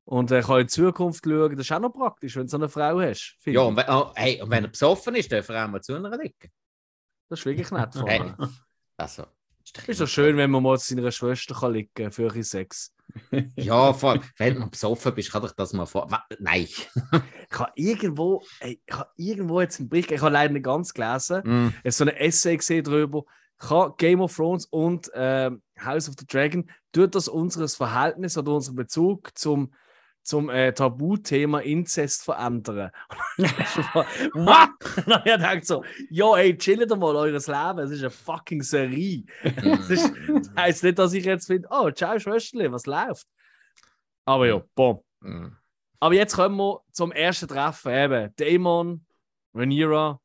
und er kann in die Zukunft schauen. Das ist auch noch praktisch, wenn du so eine Frau hast. Ja, und wenn, oh, hey, und wenn er besoffen ist, darf er auch mal zu einer liegen. Das ist wirklich nett von Hey. Also, Ist doch schön, wenn man mal zu seiner Schwester kann liegen kann für bisschen Sex. Ja, vor, wenn du besoffen bist, kann ich das mal vor. Nein. Ich habe irgendwo, ey, ich habe irgendwo jetzt einen Bericht, ich habe leider nicht ganz gelesen, Mm. so ein Essay gesehen darüber, kann Game of Thrones und ähm, House of the Dragon, tut das unser Verhältnis oder unseren Bezug zum, zum äh, Tabuthema Inzest verändern? What? Und ich gedacht so, ja, ey, chillt doch mal eures Leben, es ist eine fucking Serie. Das, ist, das heisst nicht, dass ich jetzt finde, oh, ciao Schwesterli, was läuft? Aber ja, boom. Mm. Aber jetzt kommen wir zum ersten Treffen eben. Damon, Rhaenyra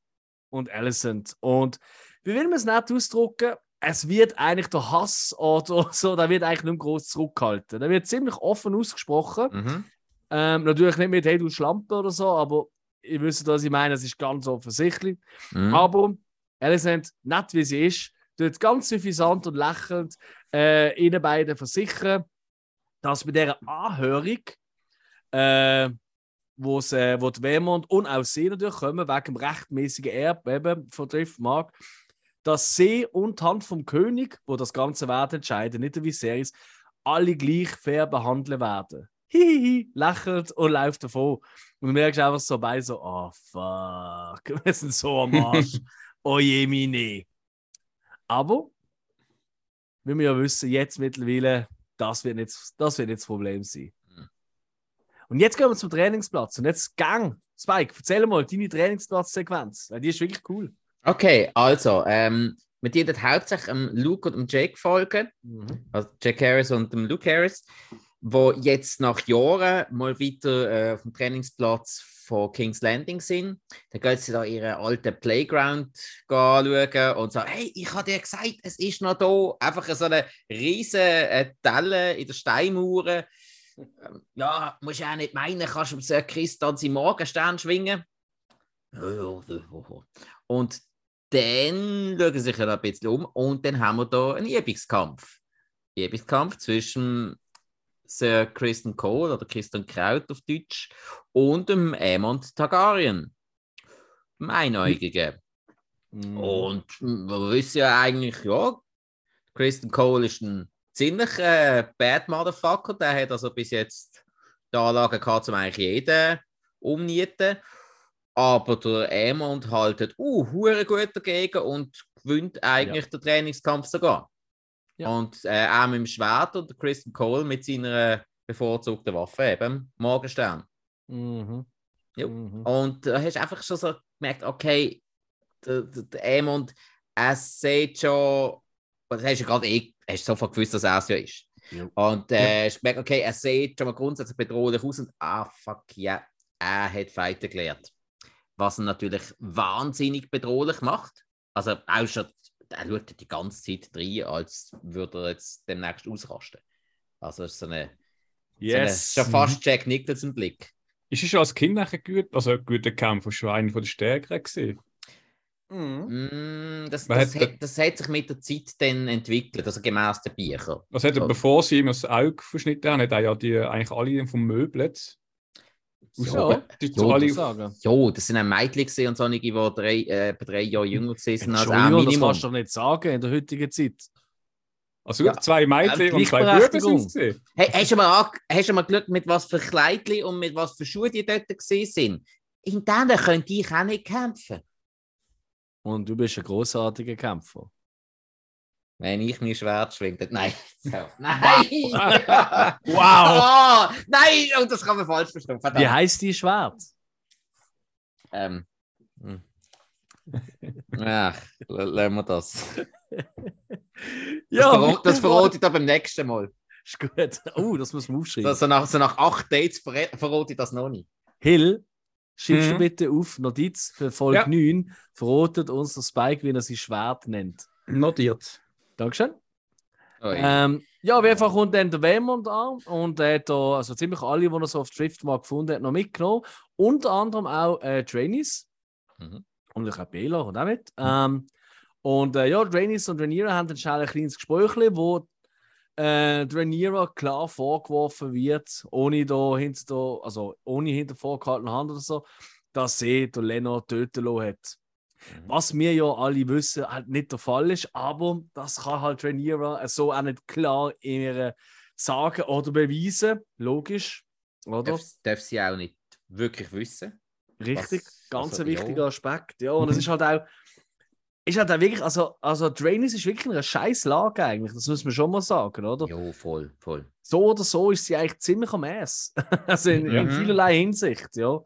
und Alicent. Und wie will man es nicht ausdrücken? Es wird eigentlich der Hass oder so, da wird eigentlich nicht mehr groß zurückgehalten. Da wird ziemlich offen ausgesprochen. Mhm. Ähm, natürlich nicht mit Hey du Schlampe oder so, aber ihr wisst, was ich meine, es ist ganz offensichtlich. Mhm. Aber Alicent, nett wie sie ist, tut ganz suffisant und lächelnd äh, ihnen beiden versichern, dass bei dieser Anhörung, äh, wo's, äh, wo die Vermont und auch sie natürlich kommen, wegen dem rechtmäßigen Erbe eben von Drift Mark, dass sie und die Hand vom König, wo das Ganze werden entscheiden, nicht der Viserys, alle gleich fair behandeln werden. Hihihi, lächelt und läuft davon. Und du merkst einfach so bei so, oh fuck, wir sind so am Arsch. oh je, meine. Aber, wie wir ja wissen, jetzt mittlerweile, das wird nicht das, wird nicht das Problem sein. Mhm. Und jetzt gehen wir zum Trainingsplatz. Und jetzt Gang. Spike, erzähl mal deine Trainingsplatzsequenz, weil die ist wirklich cool. Okay, also, ähm, wir dienen hauptsächlich dem Luke und dem Jake folgen, also Jack Harris und dem Luke Harris, wo jetzt nach Jahren mal wieder äh, auf dem Trainingsplatz von King's Landing sind. Da gehen sie da ihren alten Playground anschauen und sagen, hey, ich habe dir gesagt, es ist noch da. Einfach so eine riesige äh, Delle in der Steinmauer. Ähm, ja, musst ja auch nicht meinen, kannst du Sir Chris dann seinen Morgenstern schwingen. Und dann schauen sie sich ja ein bisschen um und dann haben wir da einen Übungskampf. Übungskampf zwischen Sir Kristen Cole oder Kristen Kraut auf Deutsch und dem Aemond Targaryen, dem Einäugigen. Mhm. Und wir wissen ja eigentlich, ja, Kristen Cole ist ein ziemlich äh, bad Motherfucker. Der hat also bis jetzt die Anlage gehabt, um eigentlich jeden umnieten. Aber der Aemond haltet uh, hure gut dagegen und gewinnt eigentlich den Trainingskampf sogar. Ja. Und äh, er mit dem Schwert und der Kristen Cole mit seiner bevorzugten Waffe, eben Morgenstern. Mhm. Jo. Mhm. Und da hast du einfach schon so gemerkt, okay, der, der, der Aemond, er sieht schon, das hast du ja gerade eh, hast du sofort gewusst, dass er es ja ist. Jo. Und äh, hast gemerkt, okay, er sieht schon mal grundsätzlich bedrohlich aus und ah, fuck, ja, er hat Fighter gelernt. Was ihn natürlich wahnsinnig bedrohlich macht. Also auch schon, er schaut die ganze Zeit rein, als würde er jetzt demnächst ausrasten. Also es ist so eine, Yes. so eine schon fast Jack Nicholson Blick. Ist es schon als Kind nachher gut? Also ein guter Kampf, schon einer von den Stärkeren gesehen? Mhm. Mm, das, das, hat- hat, das hat sich mit der Zeit dann entwickelt, also gemäß den Büchern. Was hat er, So. bevor sie ihm das Auge verschnitten haben, hat er ja die, eigentlich alle vom Möbelt. Aus Ja. die alle das sagen. Ja, das sind auch Mädchen und solche, die drei, äh, drei Jahre jünger gewesen als auch Entschuldigung, das Minimum. kannst du doch nicht sagen in der heutigen Zeit. Also Ja. zwei Mädchen Ja, und zwei Buben sind es. Hey, hast, du mal, hast du mal geschaut, mit was für Kleidchen und mit was für Schuhen die dort gesehen sind? In denen könnte ich auch nicht kämpfen. Und du bist ein großartiger Kämpfer. Wenn ich mein Schwert schwinge. Nein. Nein! Wow! Oh, nein! Und das kann man falsch verstehen. Verdammt. Wie heißt die Schwert? Ähm. hm. Ach, l- lassen wir das. Das, verrot, das verrate ich dann beim nächsten Mal. Ist gut. Oh, das muss man aufschreiben. So, nach, so nach acht Dates verrä- verrate ich das noch nicht. Hill, schreibst du Mhm. bitte auf Notiz für Folge Ja. 9, verrotet uns der Spike, wie er sein Schwert nennt. Notiert. Dankeschön. Ui. Ähm, ja, auf jeden Fall kommt dann der Waymond an und er hat da, also ziemlich alle, die er so auf Drift mal gefunden hat, noch mitgenommen. Unter anderem auch äh, Trainees. Mhm. Und ich glaube, Bela kommt auch mit. Ähm, und äh, ja, Trainees und Rhaenyra haben dann schnell ein kleines Gespräch, wo äh, Rhaenyra klar vorgeworfen wird, ohne da hinter, also ohne hinter vorgehaltene Hand oder so, dass sie den Lennart töten lassen hat. Mhm. Was wir ja alle wissen, halt nicht der Fall ist, aber das kann halt Rhaenyra so auch nicht klar in ihrer sagen oder beweisen. Logisch, oder? Darf, darf sie auch nicht wirklich wissen. Richtig, Was- ganz also, ein wichtiger ja. Aspekt. Ja, und es Mhm. ist halt auch, ist halt auch wirklich, also, also Trainees ist wirklich in einer scheiß Lage eigentlich, das muss man schon mal sagen, oder? Ja, voll, voll. So oder so ist sie eigentlich ziemlich am Ass. also in, Ja. in vielerlei Hinsicht, ja.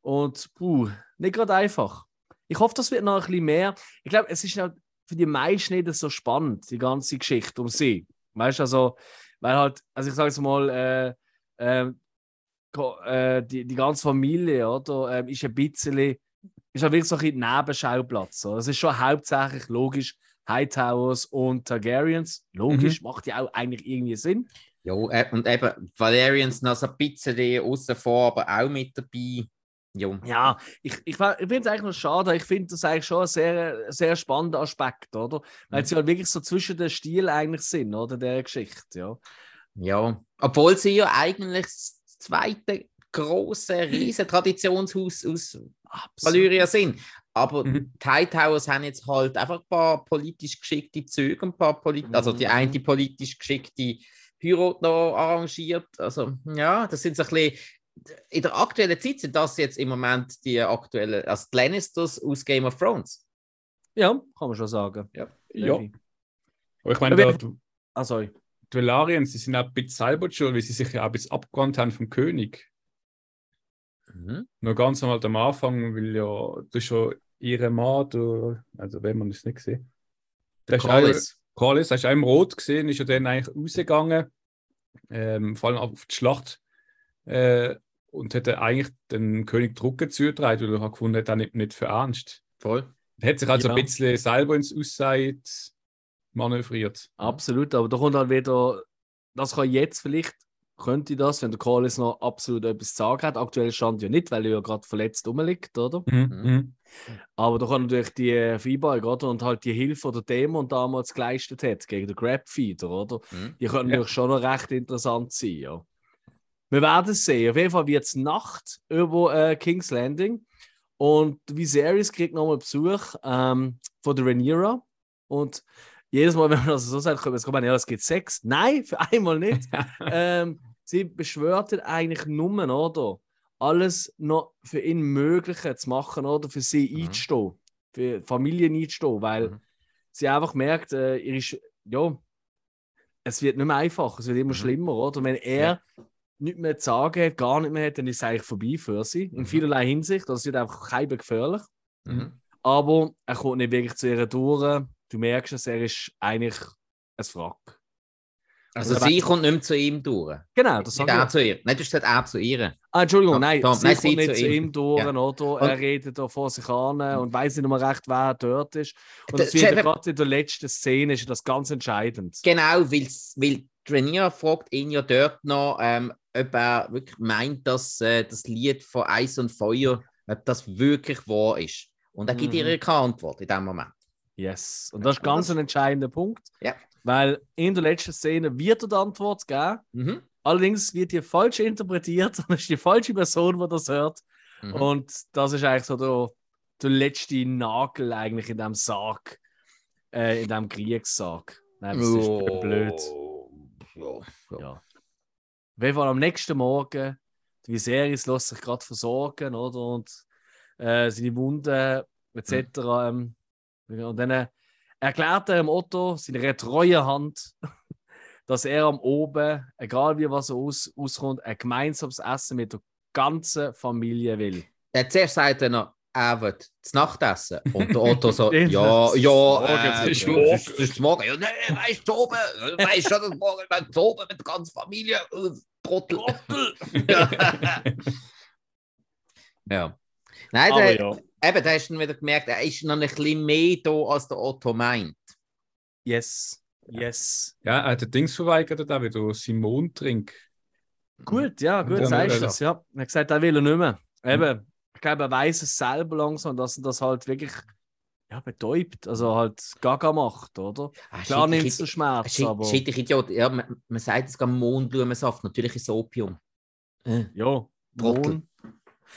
Und puh, nicht gerade einfach. Ich hoffe, das wird noch ein bisschen mehr. Ich glaube, es ist halt für die meisten nicht so spannend, die ganze Geschichte um sie. Weißt du, also, weil halt, also ich sage jetzt mal, äh, äh, ko- äh, die, die ganze Familie, oder, ähm, ist ein bisschen, ist halt wirklich so ein bisschen Nebenschauplatz. Oder? Es ist schon hauptsächlich logisch Hightowers und Targaryens. Logisch, macht ja auch eigentlich irgendwie Sinn. Ja, äh, und eben Valerians noch so ein bisschen außen vor, aber auch mit dabei. Ja, Ja, ich, ich, ich finde es eigentlich noch schade. Ich finde das eigentlich schon ein sehr, sehr spannender Aspekt, oder? Weil Mhm. sie halt wirklich so zwischen den Stilen eigentlich sind, oder? Der Geschichte, ja. ja. Obwohl sie ja eigentlich das zweite große, riesen Traditionshaus aus Valyria sind. Aber Mhm. die Hightowers haben jetzt halt einfach ein paar politisch geschickte Züge, ein paar polit also die Mhm. eine politisch geschickte Heirat noch arrangiert. Also ja, das sind so ein bisschen in der aktuellen Zeit sind das jetzt im Moment die aktuellen, also die Lannisters aus Game of Thrones. Ja, kann man schon sagen. Ja. Definitiv. Aber ich meine, Aber- die Ah, sorry. die Valarians, die sind auch ein bisschen selber schuld, weil sie sich ja auch ein bisschen abgewandt haben vom König. Mhm. Noch ganz einmal am Anfang, weil ja du schon ihre Mann, der, also wenn man es nicht gesehen. Der Corlys. Corlys, hast du auch im Rot gesehen, ist ja dann eigentlich rausgegangen, ähm, vor allem auf die Schlacht äh, und hätte eigentlich den König Druck zugetragen, weil er gefunden hat, er nicht, nicht für ernst. Voll. Er hat sich also Ja. ein bisschen selber ins Ausseit manövriert. Absolut, aber da kommt halt wieder, das kann jetzt vielleicht, könnte das, wenn der Callis noch absolut etwas zu sagen hat. Aktuell stand ja nicht, weil er ja gerade verletzt rumliegt, oder? Mhm. Mhm. Mhm. Aber da kann natürlich die Vereinbarung, oder? Und halt die Hilfe, die der Dämon damals geleistet hat gegen den Grabfeeder, oder? Mhm. Die können Ja. natürlich schon noch recht interessant sein, ja. Wir werden es sehen. Auf jeden Fall wird es Nacht über äh, King's Landing. Und Viserys kriegt nochmal Besuch ähm, von der Rhaenyra. Und jedes Mal, wenn man das so sagt, kommt es kommt, ja, es gibt Sex. Nein, für einmal nicht. ähm, sie beschwört eigentlich nur, oder? Alles noch für ihn Mögliche zu machen, oder? Für sie Mhm. einzustehen. Für die Familie einzustehen, weil Mhm. sie einfach merkt, äh, ihre, ja, es wird nicht mehr einfach, es wird immer Mhm. schlimmer, oder? Wenn er nicht mehr zu sagen hat, gar nicht mehr hat, dann ist es eigentlich vorbei für sie. In Mhm. vielerlei Hinsicht. Das wird einfach keinem gefährlich. Mhm. Aber er kommt nicht wirklich zu ihr durch. Du merkst es, er ist eigentlich ein Wrack. Also Oder sie kommt nicht mehr zu ihm durch. Genau, das sage er zu ihr. Nein, du hast gesagt, er zu ihr. Ah, Entschuldigung, nein, Tom, sie nein, kommt sie nicht zu ihm. ihm durch, Ja. oder? Er redet da vor sich an und weiß nicht mehr recht, wer dort ist. Und das wird gerade in der letzten Szene ist das ganz entscheidend. Genau, weil Trenier fragt ihn ja dort noch, ähm, ob er wirklich meint, dass äh, das Lied von Eis und Feuer, ob das wirklich wahr ist. Und er gibt Mhm. ihr keine Antwort in dem Moment. Yes. Und das ist ganz ein entscheidender Punkt. Ja. Weil in der letzten Szene wird er die Antwort geben. Mhm. Allerdings wird die falsch interpretiert und ist die falsche Person, die das hört. Mhm. Und das ist eigentlich so der, der letzte Nagel eigentlich in dem Sarg, äh, in dem Kriegssarg. Nein, das ist Oh. blöd. Ja, ja. Ja. Fall am nächsten Morgen, die Viserys lässt sich gerade versorgen, oder? Und äh, seine Wunden etc. Ähm, und dann äh, erklärt er dem Otto, seiner treuen Hand, dass er am Oben, egal wie was aus, auskommt, ein gemeinsames Essen mit der ganzen Familie will. Der zuerst sagt er noch, er wird das Nachtessen. Und der Otto so, ja, ja, äh, das ist morgen. Ja, nein, weißt du, oben, weißt schon, dass morgen, wenn oben mit der ganzen Familie, äh, Trottel. ja. Nein, der, ja, eben, da hast du wieder gemerkt, er ist noch ein bisschen mehr da, als der Otto meint. yes, yes. ja, er hat den Dings verweigert, auch wieder Simon-Trink. Gut, ja, gut, Ja, sagst du das, ja. Er hat gesagt, er will er nicht mehr. Eben, glaube, er weiß es selber langsam, dass er das halt wirklich ja, betäubt, also halt gaga macht, oder? Ah, Klar nimmt es den Schmerz, Shit, aber shit, Idiot. Ja, man, man sagt es gerade Mohnblumensaft, natürlich ist es Opium. Äh, ja, Trottel.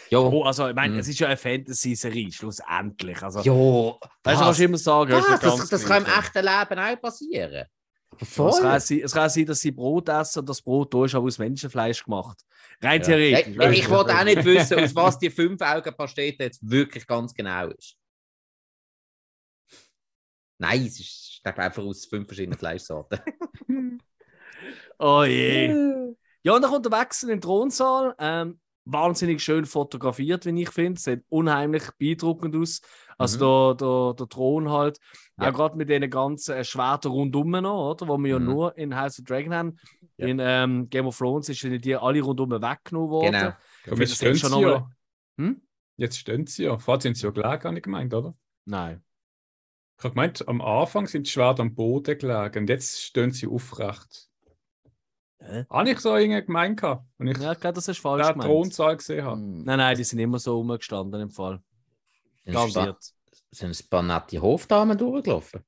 Ja, Oh, also, ich meine, Mhm. es ist ja eine Fantasy-Serie, schlussendlich. Also, ja. was? kannst du immer sagen, Was? ist nicht Das, das kann im echten Leben auch passieren. Ja, Es Voll. kann, sein, es kann sein, dass sie Brot essen und das Brot da ist aber aus Menschenfleisch gemacht. Rein Ja. theoretisch. Ich, ich wollte auch nicht wissen, aus was die fünf Augen Pastete jetzt wirklich ganz genau ist. Nein, es ist ich glaube, einfach aus fünf verschiedenen Fleischsorten. Oh je. Ja, und dann kommt der Wechsel in den Thronsaal. Ähm, wahnsinnig schön fotografiert, wie ich finde. Sieht unheimlich beeindruckend aus. Also der, der, der Thron halt. Mhm. Ja. Auch gerade mit den ganzen äh, Schwertern rundum noch, oder? Wo wir ja Mhm. nur in House of Dragon haben. Ja. In ähm, Game of Thrones ist ja die alle rundum weggenommen worden. Genau. Jetzt stehen sie noch ja. Hm? Jetzt stehen sie ja. Vorher sind sie ja gelegen, habe ich gemeint, oder? Nein. Ich habe gemeint, am Anfang sind die Schwerter am Boden gelegen und jetzt stehen sie aufrecht. Hä? Habe ich so irgendwie gemeint, gehabt, wenn ich Ja, ich glaube, das ist falsch den gemeint. Thronsaal gesehen habe. Hm. Nein, nein, die sind immer so rumgestanden im Fall. Garantiert. sind ein paar nette Hofdamen durchgelaufen.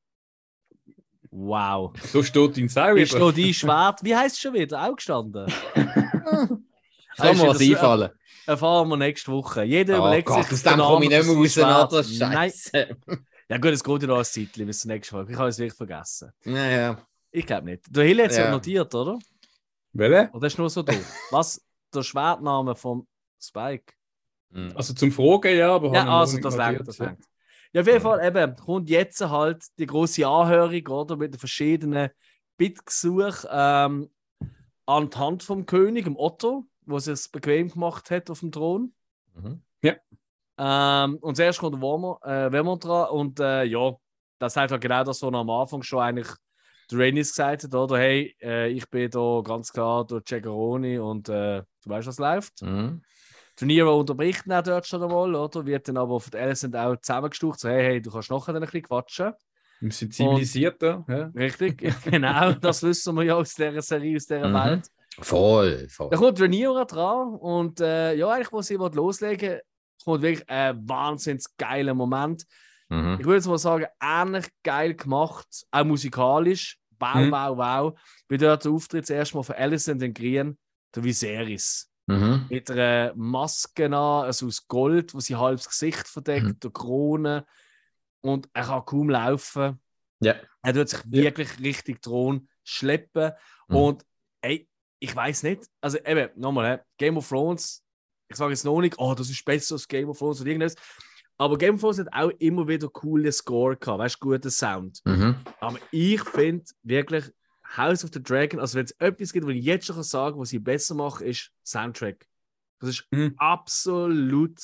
Wow. So steht in Sau Ist noch die Schwert, wie heißt es schon wieder? Auch gestanden? Kann mir was so- einfallen. Erfahren wir nächste Woche. Jeder Oh überlegt Gott, sich. aus dem komme ich nicht mehr? Nein. Scheiße. Ja gut, es geht ja noch ein Zeitchen bis zur nächsten Folge. Ich habe es wirklich vergessen. Naja. Ich glaube nicht. Der Hill hat es ja. Ja. notiert, oder? Welche? Oder ist nur so doof? Was? Der Schwertname vom Spike? Hm. Also zum Fragen ja, aber Ja, also das langt, das ja. langt. Ja, auf jeden Fall eben, kommt jetzt halt die große Anhörung, oder? Mit den verschiedenen Bittgesuchen ähm, an die Hand vom König, dem Otto, wo es es bequem gemacht hat auf dem Thron. Mhm. Ähm, und zuerst kommt der Wormer, äh, Wermont dran und äh, ja, das sagt halt genau das, was er am Anfang schon eigentlich der Rhaenys gesagt hat, oder? Hey, äh, ich bin da ganz klar der Cegaroni und äh, du weißt, was läuft. Mhm. Nero unterbricht auch dort schon einmal, oder? Wird dann aber von Alicent auch zusammengestucht, so hey, hey, du kannst nachher dann ein bisschen quatschen. Wir sind zivilisierter. Ja. Richtig, genau, das wissen wir ja aus dieser Serie, aus dieser Mhm. Welt. Voll, voll. Da kommt Rhaenyra dran und äh, ja, eigentlich, wo sie loslegen kommt wirklich ein wahnsinnig geiler Moment. Mhm. Ich würde jetzt mal sagen, ähnlich geil gemacht, auch musikalisch. Wow, Mhm. wow, wow. Wie dort der Auftritt das erste Mal von Alicent in Green, der Viserys. Mhm. Mit einer Maske an, also aus Gold, wo sie halb das Gesicht verdeckt, Mhm. der Krone. Und er kann kaum laufen. Ja. Er tut sich Ja. wirklich richtig Thron schleppen. Mhm. Und ey, ich weiß nicht, also eben, nochmal, Game of Thrones, ich sage jetzt noch nicht, oh, das ist besser als Game of Thrones oder irgendwas. Aber Game of Thrones hat auch immer wieder coole Score gehabt, weißt du, guten Sound. Mhm. Aber ich finde wirklich House of the Dragon, also wenn es etwas gibt, was ich jetzt schon kann sagen was sie besser machen, ist Soundtrack. Das ist Mhm. absolut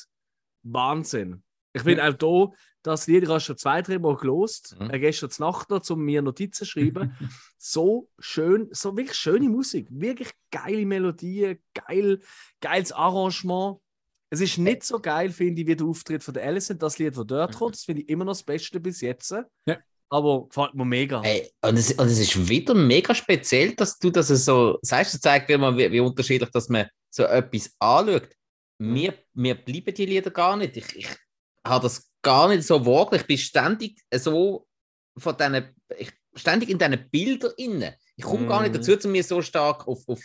Wahnsinn. Ich finde auch da, das Lied, ich habe schon zwei, drei Mal gelost, Mhm. äh, gestern Nacht noch, um mir Notizen zu schreiben. so schön, so wirklich schöne Musik, wirklich geile Melodien, geil, geiles Arrangement. Es ist nicht so geil, finde ich, wie der Auftritt von der Alicent, das Lied, das dort kommt. Das finde ich immer noch das Beste bis jetzt. Ja. Aber gefällt mir mega. Hey, und, es, und es ist wieder mega speziell, dass du das so sagst. Das zeigt wie, wie unterschiedlich dass man so etwas anschaut. Mir, mir bleiben die Lieder gar nicht. Ich, ich, habe das gar nicht so wahrgenommen. Ich bin ständig so von diesen, ich, ständig in diesen Bildern inne. Ich komme gar nicht Mhm. dazu, zu mir so stark auf, auf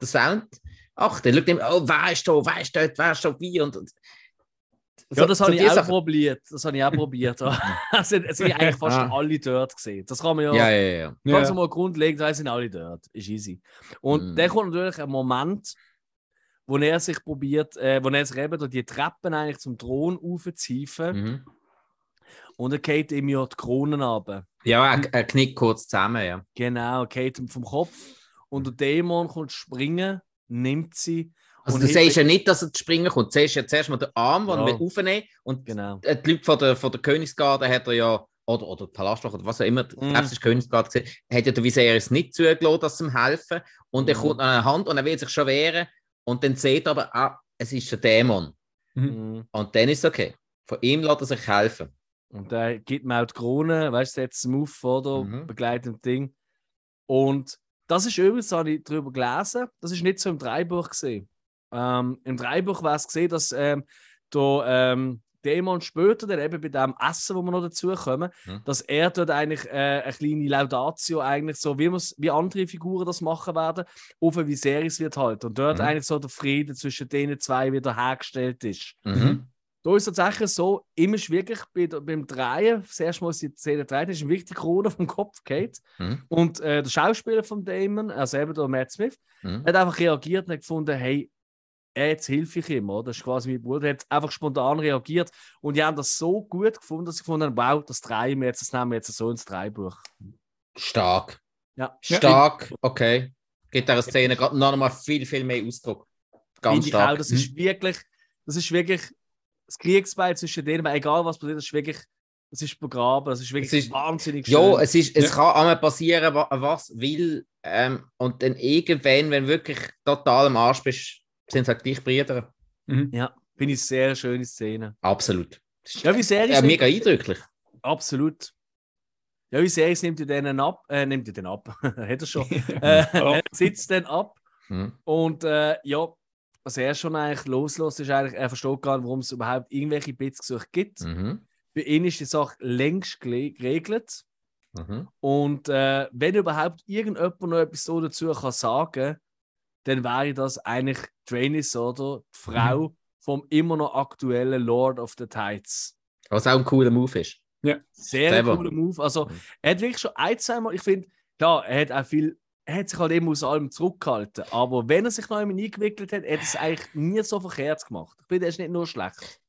den Sound achten. Schau immer, oh, wer ist da, wer ist dort, wer ist da wie und, und Ja, das habe ich auch Sachen. probiert. Das habe ich auch probiert. es sind, eigentlich fast Ah. alle dort gesehen. Das kann man ja, Ja, ja, ja. Ja. ganz mal grundlegend sagen, sind alle dort. Ist easy. Und Mhm. dann kommt natürlich ein Moment, wo er sich probiert, äh, wo er sich eben durch die Treppen eigentlich zum Thron aufziefen Mhm. und er geht ihm ja die Kronen runter. Ja, er, er knickt kurz zusammen, ja. Genau, geht ihm vom Kopf und der Dämon kommt springen, nimmt sie. Also du siehst ja nicht, dass er zu springen kommt. Du siehst ja zuerst mal den Arm, den Ja. er aufnehmen und Genau. äh, die Leute von der, von der Königsgarde hat er ja, oder, oder die Palastwache oder was auch immer, Mhm. glaube, es ist Königsgarde gesehen, hat ja der Viserys nicht zugelassen, dass sie ihm helfen. Und er Mhm. kommt an eine Hand und er will sich schon wehren. Und dann sieht er aber, ah, es ist der Dämon. Mhm. Und dann ist es okay. Von ihm lässt er sich helfen. Und da gibt mir auch die Krone, weißt du, setzt ihm auf, oder? Mhm. Begleitet Ding. Und das ist übrigens, da habe ich darüber gelesen, das ist nicht so im Dreibuch gesehen. Ähm, Im Dreibuch war es gesehen, dass ähm, der ähm, Dämon später, dann eben bei dem Essen, wo wir noch dazu kommen, Mhm. dass er dort eigentlich äh, eine kleine Laudatio, eigentlich so, wie, wie andere Figuren das machen werden, auf ein Viserys wird halt. Und dort Mhm. eigentlich so der Friede zwischen denen zwei wieder hergestellt ist. Mhm. Da ist es tatsächlich so, immer ist wirklich bei, beim Drehen, das erste Mal, als die Szene dreht, ist ihm wirklich die Krone vom Kopf geht. Mhm. Und äh, der Schauspieler von Damon, also eben der Matt Smith, Mhm. hat einfach reagiert und hat gefunden, hey, jetzt hilfe ich ihm, oder? Das ist quasi mein Bruder. Er hat einfach spontan reagiert. Und die haben das so gut gefunden, dass sie gefunden haben, wow, das drehen wir jetzt, das nehmen wir jetzt so ins Dreibuch. Stark. Ja. Stark, okay. Gibt der Szene gerade noch mal viel, viel mehr Ausdruck. Ganz Finde ich auch, stark. das Mhm. ist wirklich, das ist wirklich das Kriegsbeil zwischen denen, egal was passiert, das ist wirklich, das ist begraben, das ist wirklich Es ist- wahnsinnig schön. Ja, es, ist, es Ja. kann einmal passieren, wa- was will. Ähm, und dann irgendwann, wenn du wirklich total am Arsch bist, sind es halt gleich Brüder. Mhm. Ja, finde ich sehr schöne Szene. Absolut. Ja, wie sehr ja, ist mega eindrücklich. Absolut. Ja, wie sehr nimmt ihr den ab? Äh, nimmt ihr den ab? Hat er schon. äh, er sitzt dann ab Mhm. und äh, ja, was er schon eigentlich loslässt, ist eigentlich, er versteht gar nicht, warum es überhaupt irgendwelche Blitzgesuche gibt. Mhm. Bei ihm ist die Sache längst geregelt. Mhm. Und äh, wenn überhaupt irgendjemand noch etwas so dazu kann sagen, dann wäre das eigentlich Trainis oder die Frau vom immer noch aktuellen Lord of the Tides. Was auch ein cooler Move ist. Sehr Clever. cooler Move. Also, Mhm. er hat wirklich schon ein, zweimal, ich finde, klar, er hat auch viel, er hat sich halt eben aus allem zurückgehalten. Aber wenn er sich noch einmal eingewickelt hat, hat er es eigentlich nie so verkehrt gemacht. Ich finde, er ist nicht nur schlecht.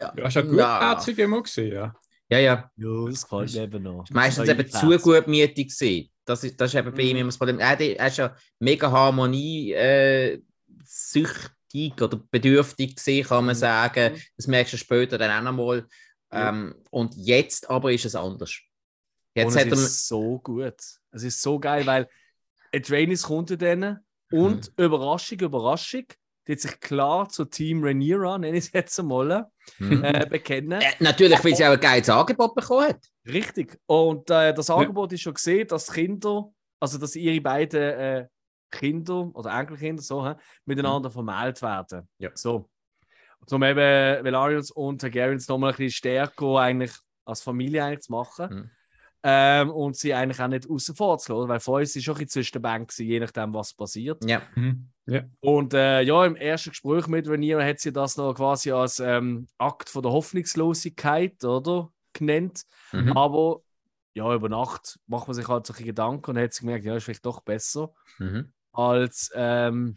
Ja, hast du eine gutherzige immer gesehen, ja. Ja, ja. Ja, das gefällt mir eben noch. Meistens eben zu einpflanzen. gutmütig gesehen. Das ist, das ist eben bei Mhm. ihm immer das Problem. Er, er ist ja mega Harmonie äh, süchtig oder bedürftig gesehen, kann man Mhm. sagen. Mhm. Das merkst du später dann auch nochmal. Ja. Ähm, und jetzt aber ist es anders. Jetzt und hat es er. ist so gut. Es ist so geil, weil Adranis kommt zu denen und Überraschung, Überraschung, die hat sich klar zu Team Rhaenyra, nenne ich es jetzt einmal, Mhm. äh, bekennen. Äh, natürlich, weil sie auch ein geiles Angebot bekommen hat. Richtig. Und äh, das Angebot ist schon gesehen, dass Kinder, also dass ihre beiden äh, Kinder oder Enkelkinder so hä, miteinander vermählt werden. Mhm. Ja. So. Um eben Velarians und Targaryens nochmal ein bisschen stärker eigentlich als Familie eigentlich zu machen. Mhm. Ähm, und sie eigentlich auch nicht außen vor zu lassen, weil vorher sie schon ein bisschen zwischen den Banken, gewesen, je nachdem, was passiert. Ja. Mhm. Ja. Und äh, ja, im ersten Gespräch mit Rhaenyra hat sie das noch quasi als ähm, Akt von der Hoffnungslosigkeit, oder? Genannt. Mhm. Aber ja, über Nacht macht man sich halt solche Gedanken und hat sich gemerkt, ja, ist vielleicht doch besser Mhm. als ähm,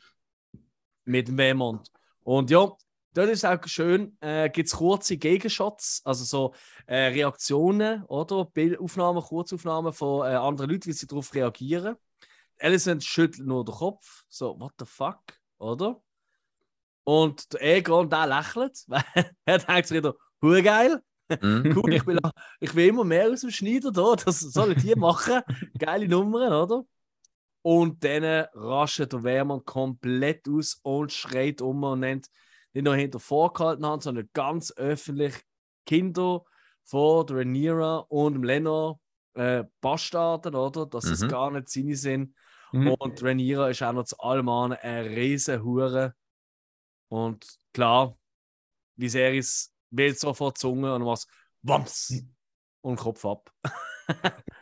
mit dem Wehmond. Und ja, dort ist auch schön, äh, gibt es kurze Gegenshots, also so äh, Reaktionen, oder? Bildaufnahmen, Kurzaufnahmen von äh, anderen Leuten, wie sie darauf reagieren. Alicent schüttelt nur den Kopf, so, what the fuck, oder? Und der Egon, der lächelt, weil er denkt sich wieder, hure geil, Mhm. cool, ich will, ich will immer mehr aus dem Schneider da, das sollen die machen. Geile Nummern, oder? Und dann rastet der Wehrmann komplett aus und schreit um und nennt nicht nur hinter vorgehalten haben, sondern ganz öffentlich Kinder von der Rhaenyra und dem Lenor äh, Bastarden, oder? Dass es Mhm. gar nicht seine sind. Mhm. Und Rhaenyra ist auch noch zu allem an eine riesen Hure. Und klar, Viserys wird sofort Zunge und was Wams und Kopf ab.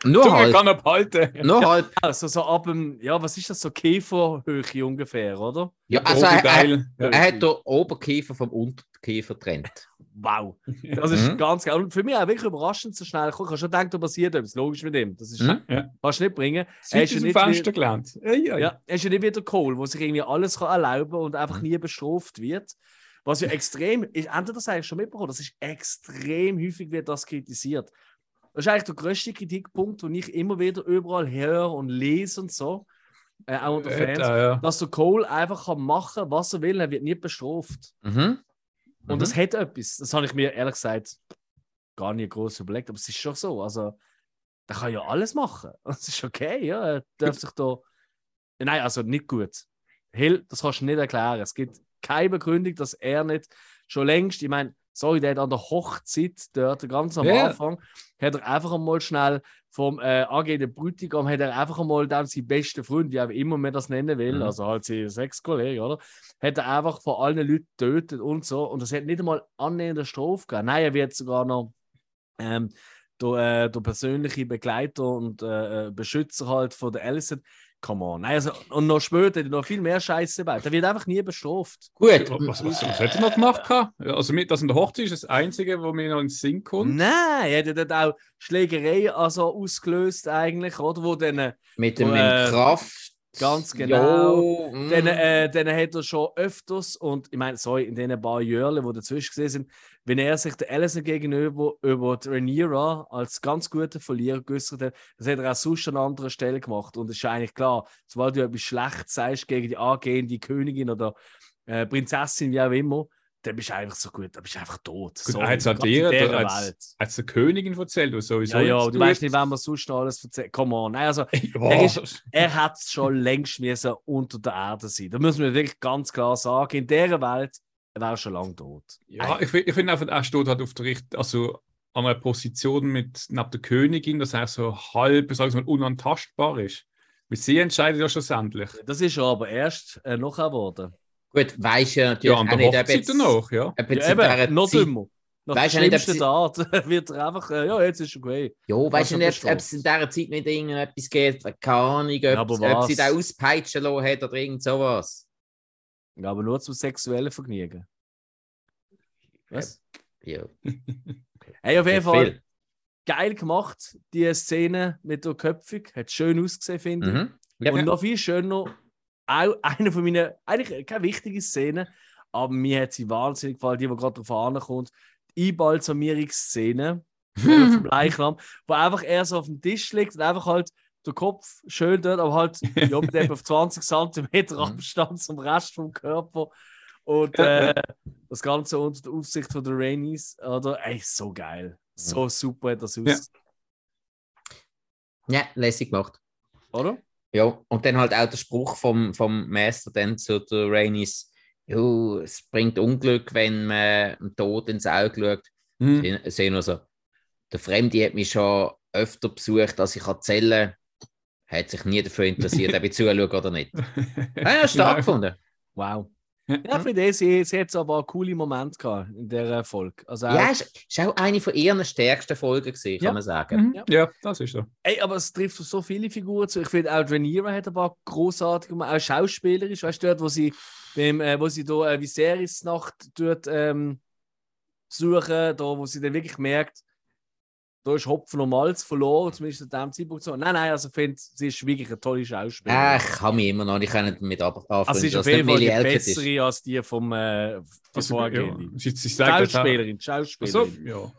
Nur Zunge halb. kann er behalten. Nur halb. Also so ab dem, ja, was ist das, so Käferhöhe ungefähr, oder? Ja, also er, er, er hat den Oberkiefer vom Unterkiefer getrennt. Wow. Das ist Mhm. ganz geil. Und für mich auch wirklich überraschend so schnell. Ich habe schon gedacht, da passiert etwas. Logisch mit ihm. Das ist, Mhm. Ja. kannst du nicht bringen. Er ist ja nicht Fenster wie, gelernt. Ja, ja. ja, er ist ja nicht wie der Cole, der sich irgendwie alles kann erlauben und einfach nie bestraft wird. Was ja extrem habt ihr das eigentlich schon mitbekommen? Das ist extrem häufig wird das kritisiert. Das ist eigentlich der größte Kritikpunkt, den ich immer wieder überall höre und lese und so. Äh, auch unter Äh, Fans. da, ja. Dass der Cole einfach kann machen was er will, er wird nie bestraft. Mhm. Und Mhm. das hat etwas. Das habe ich mir ehrlich gesagt gar nicht groß überlegt, aber es ist schon so. Also, der kann ja alles machen. Das ist okay, ja. Er darf sich da. Nein, also nicht gut. Hill, das kannst du nicht erklären. Es gibt keine Begründung, dass er nicht schon längst, ich meine, sorry, der hat an der Hochzeit dort, ganz am Ja. Anfang, hat er einfach einmal schnell vom äh, angehenden Bräutigam, hat er einfach einmal dann seinen besten Freund, wie auch immer man das nennen will, Mhm. also halt sein Sexkollege, oder? Hat er einfach von allen Leuten getötet und so. Und das hat nicht einmal annähernd Strophe gegeben. Nein, er wird sogar noch ähm, der, äh, der persönliche Begleiter und äh, äh, Beschützer halt von der Alison. Come on. Nein, also, und noch später hat er noch viel mehr Scheiße gebaut. Der wird einfach nie bestraft. Gut. Was, was, was hat er noch gemacht? Ja, Also, mit, das in der Hochzeit ist das Einzige, wo mir noch in den Sinn kommt. Nein, er hat ja dort auch Schlägerei also ausgelöst, eigentlich, oder? Wo dann, Mit dem Äh, Kraft. Ganz genau. Mm. dann, äh, dann hat er schon öfters, und ich meine, sorry, in den paar Jahren, die dazwischen gesehen sind, wenn er sich der Allison gegenüber über Rhaenyra als ganz guter Verlierer geäußert hat, das hat er auch sonst an anderer Stelle gemacht. Und es ist eigentlich klar, sobald du etwas Schlechtes sagst gegen die angehende Königin oder äh, Prinzessin, wie auch immer, dann bist du einfach so gut, dann bist du einfach tot. Gut, So, hat es in eher dieser als, als der Königin erzählt, was sowieso. Ja, ja, du weißt nicht, wenn man sonst noch alles erzählt. Come on. Nein, also. Er ist- er hat es schon längst müssen unter der Erde sein. Da müssen wir wirklich ganz klar sagen, in dieser Welt wäre er schon lange tot. Ja, ich, ich finde einfach, er steht halt auf der Richt also an einer Position mit neben der Königin, dass er so halb, sagen wir mal, unantastbar ist. Weil sie entscheidet ja schlussendlich. Das ist aber erst äh, nachher geworden. Gut, weisst ja natürlich Ja, auch nicht, ob jetzt, danach, ja. ob Ja, jetzt in eben, noch Zeit- dümmer. Nach Weisst der du schlimmsten Tat wird er einfach, äh, ja, jetzt ist okay. Jo, weißt du nicht, ob es in dieser Zeit nicht irgendetwas geht, keine Ahnung, ob, Ja, ob sie da auspeitschen lassen hat oder irgend sowas. Ja, aber nur zum sexuellen Vergnügen. Was? Ja, Hey, auf jeden nicht Fall viel. geil gemacht, die Szene mit der Köpfung. Hat schön ausgesehen, finde ich. Mhm. Ja, Und noch viel schöner, auch eine von meinen, eigentlich keine wichtige Szene, aber mir hat sie wahnsinnig gefallen, die, die gerade drauf ankommt. Die Einbalsamierungsszene vom Leichnam, wo einfach er so auf dem Tisch liegt und einfach halt der Kopf schön dort, aber halt ja, mit auf 20 cm Abstand zum Rest vom Körper. Und äh, das Ganze unter der Aufsicht von der Rainies, oder? Ey, so geil. So super hat das Ja. aus, ja, lässig gemacht. oder? Ja, und dann halt auch der Spruch vom, vom Master dann zu der Rainis, jo, es bringt Unglück, wenn man dem Tod ins Auge schaut. Hm. Sie sehen nur so, der Fremde hat mich schon öfter besucht, als ich erzählen hat sich nie dafür interessiert, ob ich zuschaue oder nicht. Ja, ja, stark Ja. gefunden. Wow. Ja. Für die, sie, sie hat aber einen coolen Moment gehabt in der Folge. Also auch, Ja, ist, ist auch eine von ihren stärksten Folgen gewesen, kann Ja. man sagen. Mhm. Ja. Ja, das ist so. ey, aber es trifft so viele Figuren zu. Ich finde auch Rhaenyra hat ein paar großartige, Momente, auch schauspielerisch, weißt du, dort, wo sie, beim, äh, wo sie da äh, Viserys Nacht dort ähm, suchen, da, wo sie dann wirklich merkt, da ist Hopfen und Malz verloren, zumindest an dem Zeitpunkt so. Nein, nein, also ich finde, sie ist wirklich eine tolle Schauspielerin. Ah, ich kann mich immer noch nicht damit anfreunden, also sie ist auf jeden Fall die Elkett ist. bessere als die vom äh, Also, vorgehende. ja. Sie, sie auch- Schauspielerin, So, Schauspielerin. ja.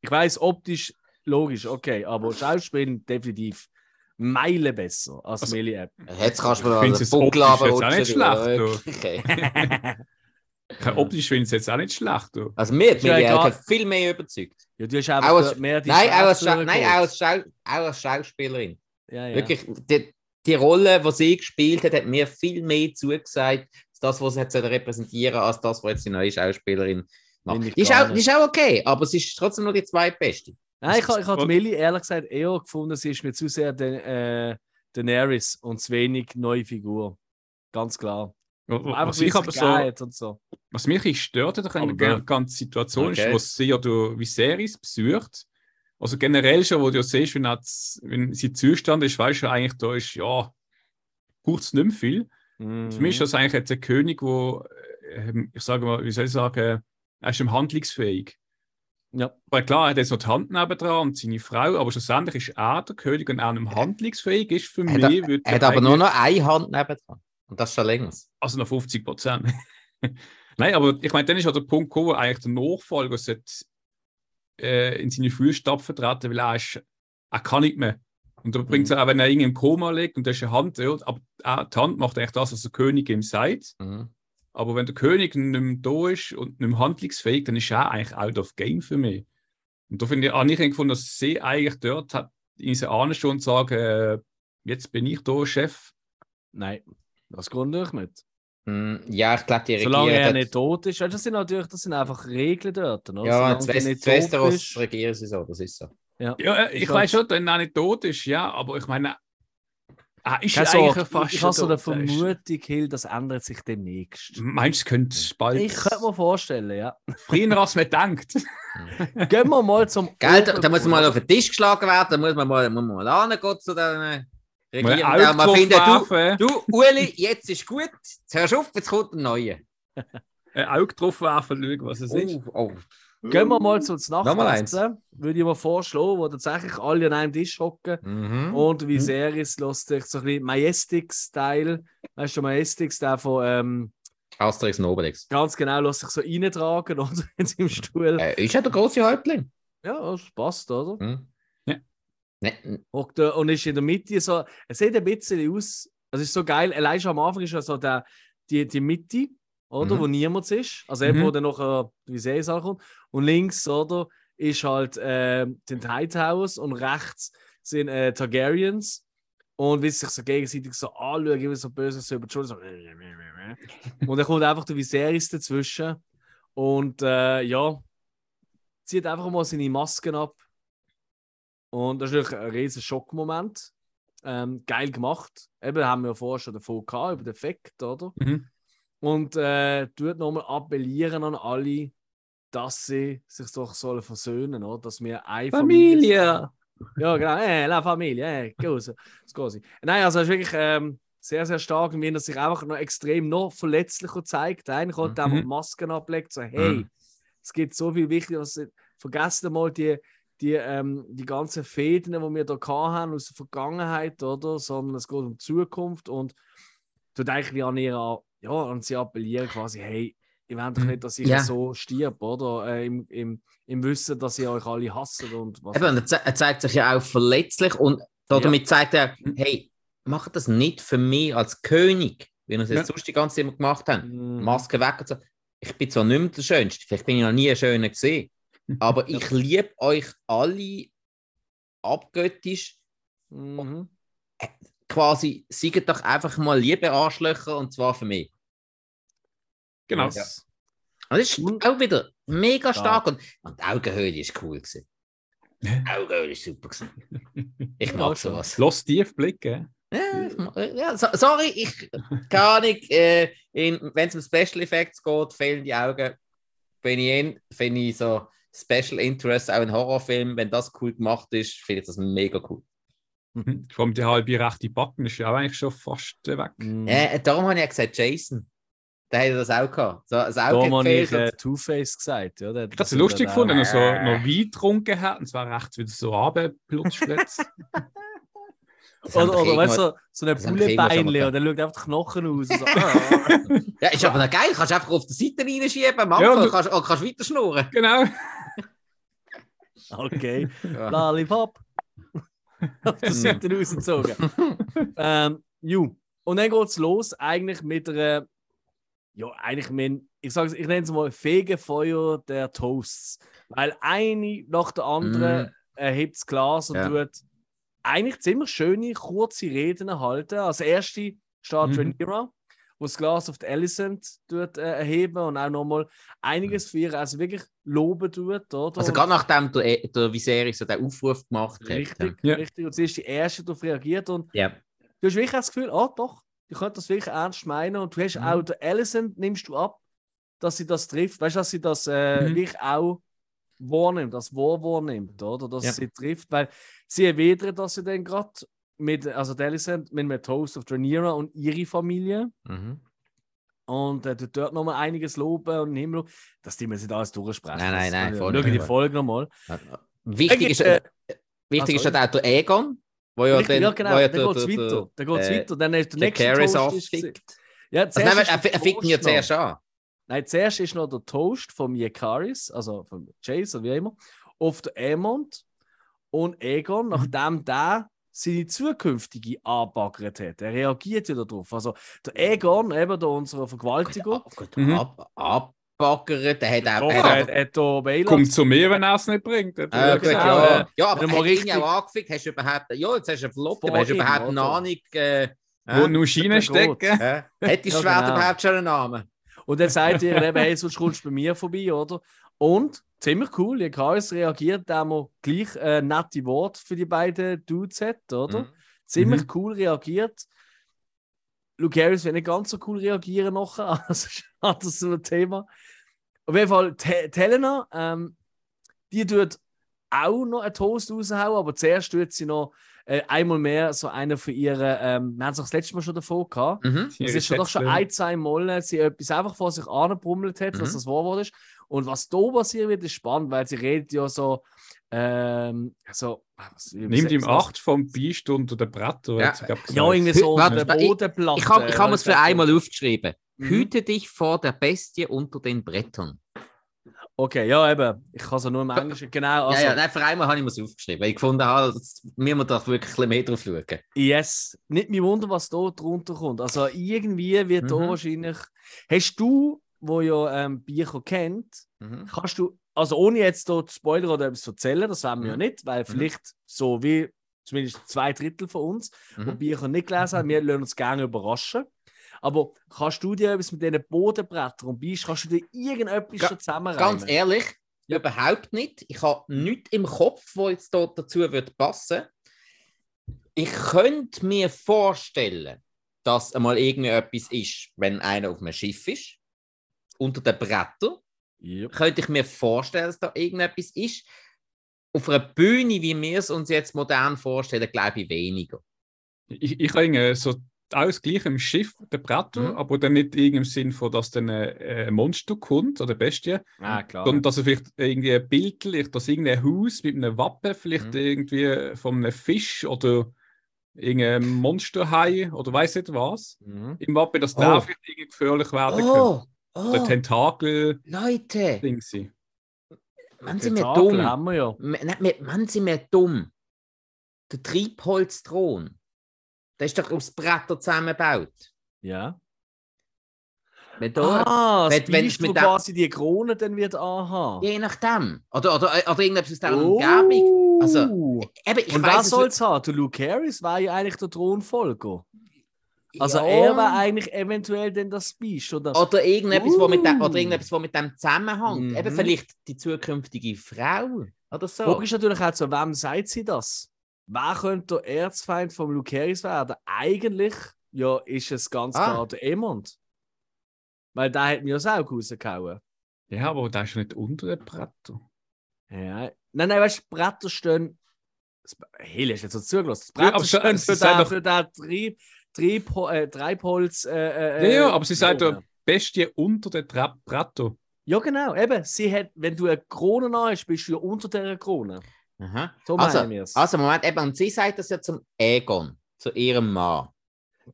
Ich weiß optisch logisch, okay, aber Schauspielen definitiv Meile besser als Also, Millie App. Jetzt kannst du mir jetzt Buckel optisch jetzt auch nicht schlecht. Okay. Kein Optisch finde ich es jetzt auch nicht schlecht. Du. Also mir hat egal. Elkett viel mehr überzeugt. Ja, du hast Auch einfach als- mehr die Nein, auch als, Schauspielerin nein auch, als Schau auch als Schauspielerin. Ja, ja. Wirklich, die, die Rolle, die sie gespielt hat, hat mir viel mehr zugesagt, als das, was sie hat sollen repräsentieren als das, was jetzt die neue Schauspielerin macht. Die ist, auch, die ist auch okay, aber sie ist trotzdem nur die zweitbeste. Nein, ich, ich habe Millie ehrlich gesagt eher gefunden, sie ist mir zu sehr den, äh, Daenerys und zu wenig neue Figur. Ganz klar. Einfach ich es aber so, und so. was mich ein stört an Aber der gut. ganzen Situation Okay. ist, wo sie ja durch Viserys besucht. Also generell schon, wo du ja siehst, wenn, er z- wenn sie Zustand ist, weißt du eigentlich, da ist, ja, braucht es nicht mehr viel. Für mich ist Mhm. das eigentlich jetzt ein König, wo, ähm, ich sage mal, wie soll ich sagen, er ist ihm handlungsfähig. Ja. Weil klar, er hat jetzt noch die Hand nebendran und seine Frau, aber schlussendlich ist er der König und er nicht handlungsfähig ist für Er hat, mich. würde er hat aber nur noch eine Hand nebendran. Und das schon länger. Also noch 50 Prozent. Nein, aber ich meine, dann ist ja der Punkt gekommen, wo eigentlich der Nachfolger sollte, äh, in seine Fußstapfen treten, weil er, ist, er kann nicht mehr. Und da bringt es auch, wenn er irgendwie im Koma liegt und da ist eine Hand, ja, aber äh, die Hand macht eigentlich das, was der König ihm sagt. Mhm. Aber wenn der König nicht mehr da ist und nicht mehr handlungsfähig, dann ist er eigentlich out of game für mich. Und da finde ich, habe ich gefunden, dass sie eigentlich dort hat, in sie ahnen schon sagen, äh, jetzt bin ich da Chef. Nein, das geht ich nicht. Mm, Ja, ich glaube, die Solange Regierung. er hat- nicht tot ist, das sind natürlich das sind einfach Regeln dort. Oder? ja, Solange in du West- Westeros regieren sie so, das ist so. Ja. Ja, äh, ich weiß schon, dass er nicht tot ist, ja, aber ich meine, er ist Keine Sorge, eigentlich fast ich habe so eine. Er Vermutung, Hill, das ändert sich demnächst. Meinst du, es könnte bald Ich könnte mir vorstellen, ja. früher, als man denkt? Gehen wir mal zum. Gell, da, da muss mal auf den Tisch geschlagen werden, da muss man mal, muss man mal hingehen zu den Drauf findet, du, du, Uli, jetzt ist gut, jetzt hörst du auf, jetzt kommt ein neuer. ein Auge drauf werfen, schauen, was es ist. Oh, oh. Gehen wir mal zum. Nachtessen. Würde ich mal vorschlagen, wo tatsächlich alle an einem Tisch hocken. Mhm. Und Viserys lässt sich so ein bisschen Majestic-Style. Weißt du, Majestic, der von ähm, Asterix und Obelix. ganz genau lässt sich so reintragen oder in seinem Stuhl. Äh, ist ja der große Häuptling. Ja, das passt, oder? Hm? Hockt da und ist in der Mitte so. Es sieht ein bisschen aus. Es ist so geil. Allein schon am Anfang ist ja so der, die, die Mitte, oder? Mhm. Wo niemand ist. Also eben, Mhm. wo dann noch wie Viserys ankommt. Und links, oder? Ist halt äh, den Hightows und rechts sind äh, Targaryens. Und wie sie sich so gegenseitig so anschauen, immer so böse so über die Schulter. So. und dann kommt einfach der Viserys dazwischen. Und äh, ja, zieht einfach mal seine Masken ab. Und das ist natürlich ein riesen Schockmoment. Ähm, geil gemacht. Eben haben wir ja vorher schon davon gehabt, über den Effekt, oder? Mhm. Und äh, tut nochmal appellieren an alle, dass sie sich doch sollen versöhnen, oder? Dass wir eine Familie! ja, genau. Eh, la Familie, così, scusi. Nein, also es ist wirklich ähm, sehr, sehr stark, wie er sich einfach noch extrem noch verletzlicher zeigt. Kommt, der Mhm. die Masken ablegt, so, hey, Mhm. es gibt so viel Wichtiges. Vergesst mal die, die, ähm, die ganzen Fäden, die wir da haben aus der Vergangenheit, oder? Sondern es geht um die Zukunft und tut eigentlich an ihre, ja, an sie appellieren quasi, hey, ihr wollt doch Mhm. nicht, dass ich Ja. so stirb, oder? Äh, im, im, Im Wissen, dass ihr euch alle hasst und was. Eben, und er, ze er zeigt sich ja auch verletzlich und damit zeigt er, hey, mach das nicht für mich als König, wie wir es jetzt Ja. sonst die ganze Zeit immer gemacht haben. Mhm. Maske weg und so. Ich bin zwar nicht mehr der Schönste, vielleicht bin ich noch nie ein Schöner gesehen, aber ich liebe euch alle abgöttisch. Mhm. Quasi, seid doch einfach mal liebe Arschlöcher und zwar für mich. Genau. Ja. Und das ist auch wieder mega stark und, und die Augenhöhle ist cool gewesen. Die Augenhöhle ist super gewesen. Ich mag sowas. Los tief blicken. Ja, mag- ja, so, sorry, ich keine Ahnung. Äh, Wenn es um Special Effects geht, fehlen die Augen. Bin ich in, finde ich so Special Interest, auch in Horrorfilmen, wenn das cool gemacht ist, finde ich das mega cool. Mhm. Vor allem die halbe rechte Backen ist ja auch eigentlich schon fast äh, weg. Mhm. Äh, darum habe ich ja gesagt, Jason. Der hätte das auch gehabt. So, das Da Auge habe ich äh, Two-Face gesagt. Ja, der- Ich habe es das lustig gefunden, dass er so noch Wein getrunken hat und zwar recht wieder so. Das haben Oder, oder weißt du, so, so ein das gehabt. und dann schaut einfach die Knochen aus. So, ah. Ja, ist aber noch geil. Kannst du einfach auf die Seite reinschieben, Mann. Ja, Ja, du- kannst, kannst weiter schnurren. genau. Okay. Lollipop. Auf der Seite rausgezogen. ähm, ju. Und dann geht es los, eigentlich mit einer, ja, eigentlich mit, ich sage ich nenne es mal Fegefeuer der Toasts. Weil eine nach der anderen Mm. erhebt das Glas und Ja. tut eigentlich ziemlich schöne, kurze Reden halten. Als erste steht Mhm. Rhaenyra, wo das Glas auf die Alicent tut, äh, erheben und auch nochmal einiges für ihr also wirklich loben tut. Oder? Also gerade nachdem der, der Viserys so den Aufruf gemacht hat. Richtig, Ja. richtig. Und sie ist die Erste, die darauf reagiert. Und Ja. du hast wirklich das Gefühl, ah, doch, die könnte das wirklich ernst meinen und du hast Mhm. auch der Alicent, nimmst du ab, dass sie das trifft. Weißt du, dass sie das äh, Mhm. wirklich auch wahrnimmt, das wahr wahrnimmt, oder? Dass Ja. sie trifft, weil sie erwidert, dass sie dann gerade mit, also der Alicent mit einem Toast of Rhaenyra und ihre Familie Mhm. und äh, dort nochmal einiges loben und Himmel, dass die mir nicht alles durchsprechen. Nein, nein, nein, äh, voll Schau die. Folge nochmal. Wichtig ist, Äh, wichtig also- ist halt auch der Egon, wo ja Richtig, dann, ja, genau, wo ja dann geht es weiter. Dann geht's äh, weiter. Dann ist der der nächste Toast. auffickt. Ja, Also nein, zuerst er, fickt ihn ja zuerst an. Nein, zuerst ist noch der Toast von Yekaris, also von Chase oder wie immer, auf der Aemond und Egon, nachdem der seine zukünftige anbaggert hat. Er reagiert wieder darauf. Also der Egon, eben der unserer Vergewaltiger, Gott, Mhm. ab, abbaggert, der hat auch... er er hat- hat. Kommt zu mir, wenn er es nicht bringt. Äh, Ja, gut, ja. äh, ja, aber wenn hat man ihn richtig- ja angefickt, hast du überhaupt... Ja, jetzt hast du einen Flop, aber hast du überhaupt eine? Ahnung... Äh, Wo äh, nur Schienen stecken. äh, hat die Ja, Schwert genau. überhaupt schon einen Namen? Und dann sagt ihr eben, hey, sonst kommst du bei mir vorbei, oder? Und ziemlich cool, Yekaris reagiert, da man gleich äh, nette Worte für die beiden Dudes hat, oder? Mhm. Ziemlich Mhm. cool reagiert. Luke Harris wird nicht ganz so cool reagieren nachher, also das ist so ein Thema. Auf jeden Fall, Helena, ähm, die tut auch noch einen Toast raushauen, aber zuerst tut sie noch äh, einmal mehr so einen für ihre, ähm, wir haben es auch das letzte Mal schon davon gehabt, Mhm. es ist schon doch schon ein, zwei Mal, sie etwas einfach vor sich anbrummelt hat, dass Mhm. das wahr ist. Und was da passieren wird, ist spannend, weil sie redet ja so, ähm, so ah, Nimmt ihm acht vom Beist unter den Bretter. Ja. Ja, irgendwie so Warte, unter der ich- Bodenplatte. Ich habe ich hab es für einmal aufgeschrieben. Mhm. Hüte dich vor der Bestie unter den Brettern. Okay, ja, eben. Ich kann es nur im Englischen. Genau, also, ja, ja, nein, für einmal habe ich mir es aufgeschrieben, weil ich gefunden habe, dass wir müssen da wirklich ein bisschen mehr drauf schauen. yes. Nicht mich wundern, was da drunter kommt. Also, irgendwie wird da Mhm. wahrscheinlich. Hast du, wo ja ähm, Bücher kennt, Mhm. kannst du, also ohne jetzt hier zu spoilern oder etwas zu erzählen, das werden wir ja Mhm. nicht, weil vielleicht so wie zumindest zwei Drittel von uns, die Mhm. Bücher nicht gelesen haben, wir lassen uns gerne überraschen. Aber kannst du dir etwas mit diesen Bodenbrettern und Beist, kannst du dir irgendetwas Ga- zusammenreimen? Ganz ehrlich, Ja. überhaupt nicht. Ich habe nichts im Kopf, wo jetzt dort dazu wird passen. Ich könnte mir vorstellen, dass einmal irgendwie etwas ist, wenn einer auf einem Schiff ist, unter den Brettern. Yep. könnte ich mir vorstellen, dass da irgendetwas ist. Auf einer Bühne, wie wir es uns jetzt modern vorstellen, glaube ich weniger. Ich, ich habe irgendwie so alles gleich im Schiff, der Bretter, Mhm. aber dann nicht im Sinn von, dass dann ein, ein Monster kommt oder Bestie, Ah, klar. sondern dass er vielleicht irgendwie ein Bild, dass irgendein Haus mit einem Wappen, vielleicht Mhm. irgendwie von einem Fisch oder irgendein Monsterhai oder weiß nicht was, Mhm. im Wappen, dass Oh. der vielleicht irgendwie gefährlich werden könnte. Oh, Der oh Tentakel-Ding Leute, sein. man sind wir Tentakel dumm. haben wir ja. Nein, wir- Man sind wir dumm. Der Treibholzthron, der ist doch aus Bretter zusammengebaut. Ja. Wenn da, Ah, das wenn- wenn es mit quasi die Krone dann wird anhaben. Je nachdem. Oder, oder, oder irgendetwas aus der Umgebung. Also, eben, ich und was es soll es haben? Der Luke Harris war ja eigentlich der Thronfolger. Also Ja. er war eigentlich eventuell dann das Beast, oder? Oder irgendetwas, wo mit dem, Uh. oder irgendetwas, wo mit dem zusammenhängt. Mhm. Eben vielleicht die zukünftige Frau oder so. Frage ist natürlich auch so, wem sagt sie das? Wer könnte der Erzfeind vom Luke Harris werden? Eigentlich ja, ist es ganz Ah. klar der Emond. Weil der hat mir das auch rausgehauen. Ja, aber der ist ja nicht unter den Bretter. Ja. Nein, nein, weißt du, Bretter stehen. Das- Hill ist jetzt so zugelassen. Das Ja, Bretter aber sie- stehen für, den, doch- für den Trieb, Trieb, äh, Treibholz. Äh, Ja, äh, ja, aber sie sagt ja Bestie unter den Tra- Bretter. Ja, genau. Eben, sie hat, wenn du eine Krone hast, bist du ja unter dieser Krone. Aha. So Also, meinen wir es. also, Moment, eben, und sie sagt das ja zum Egon, zu ihrem Mann.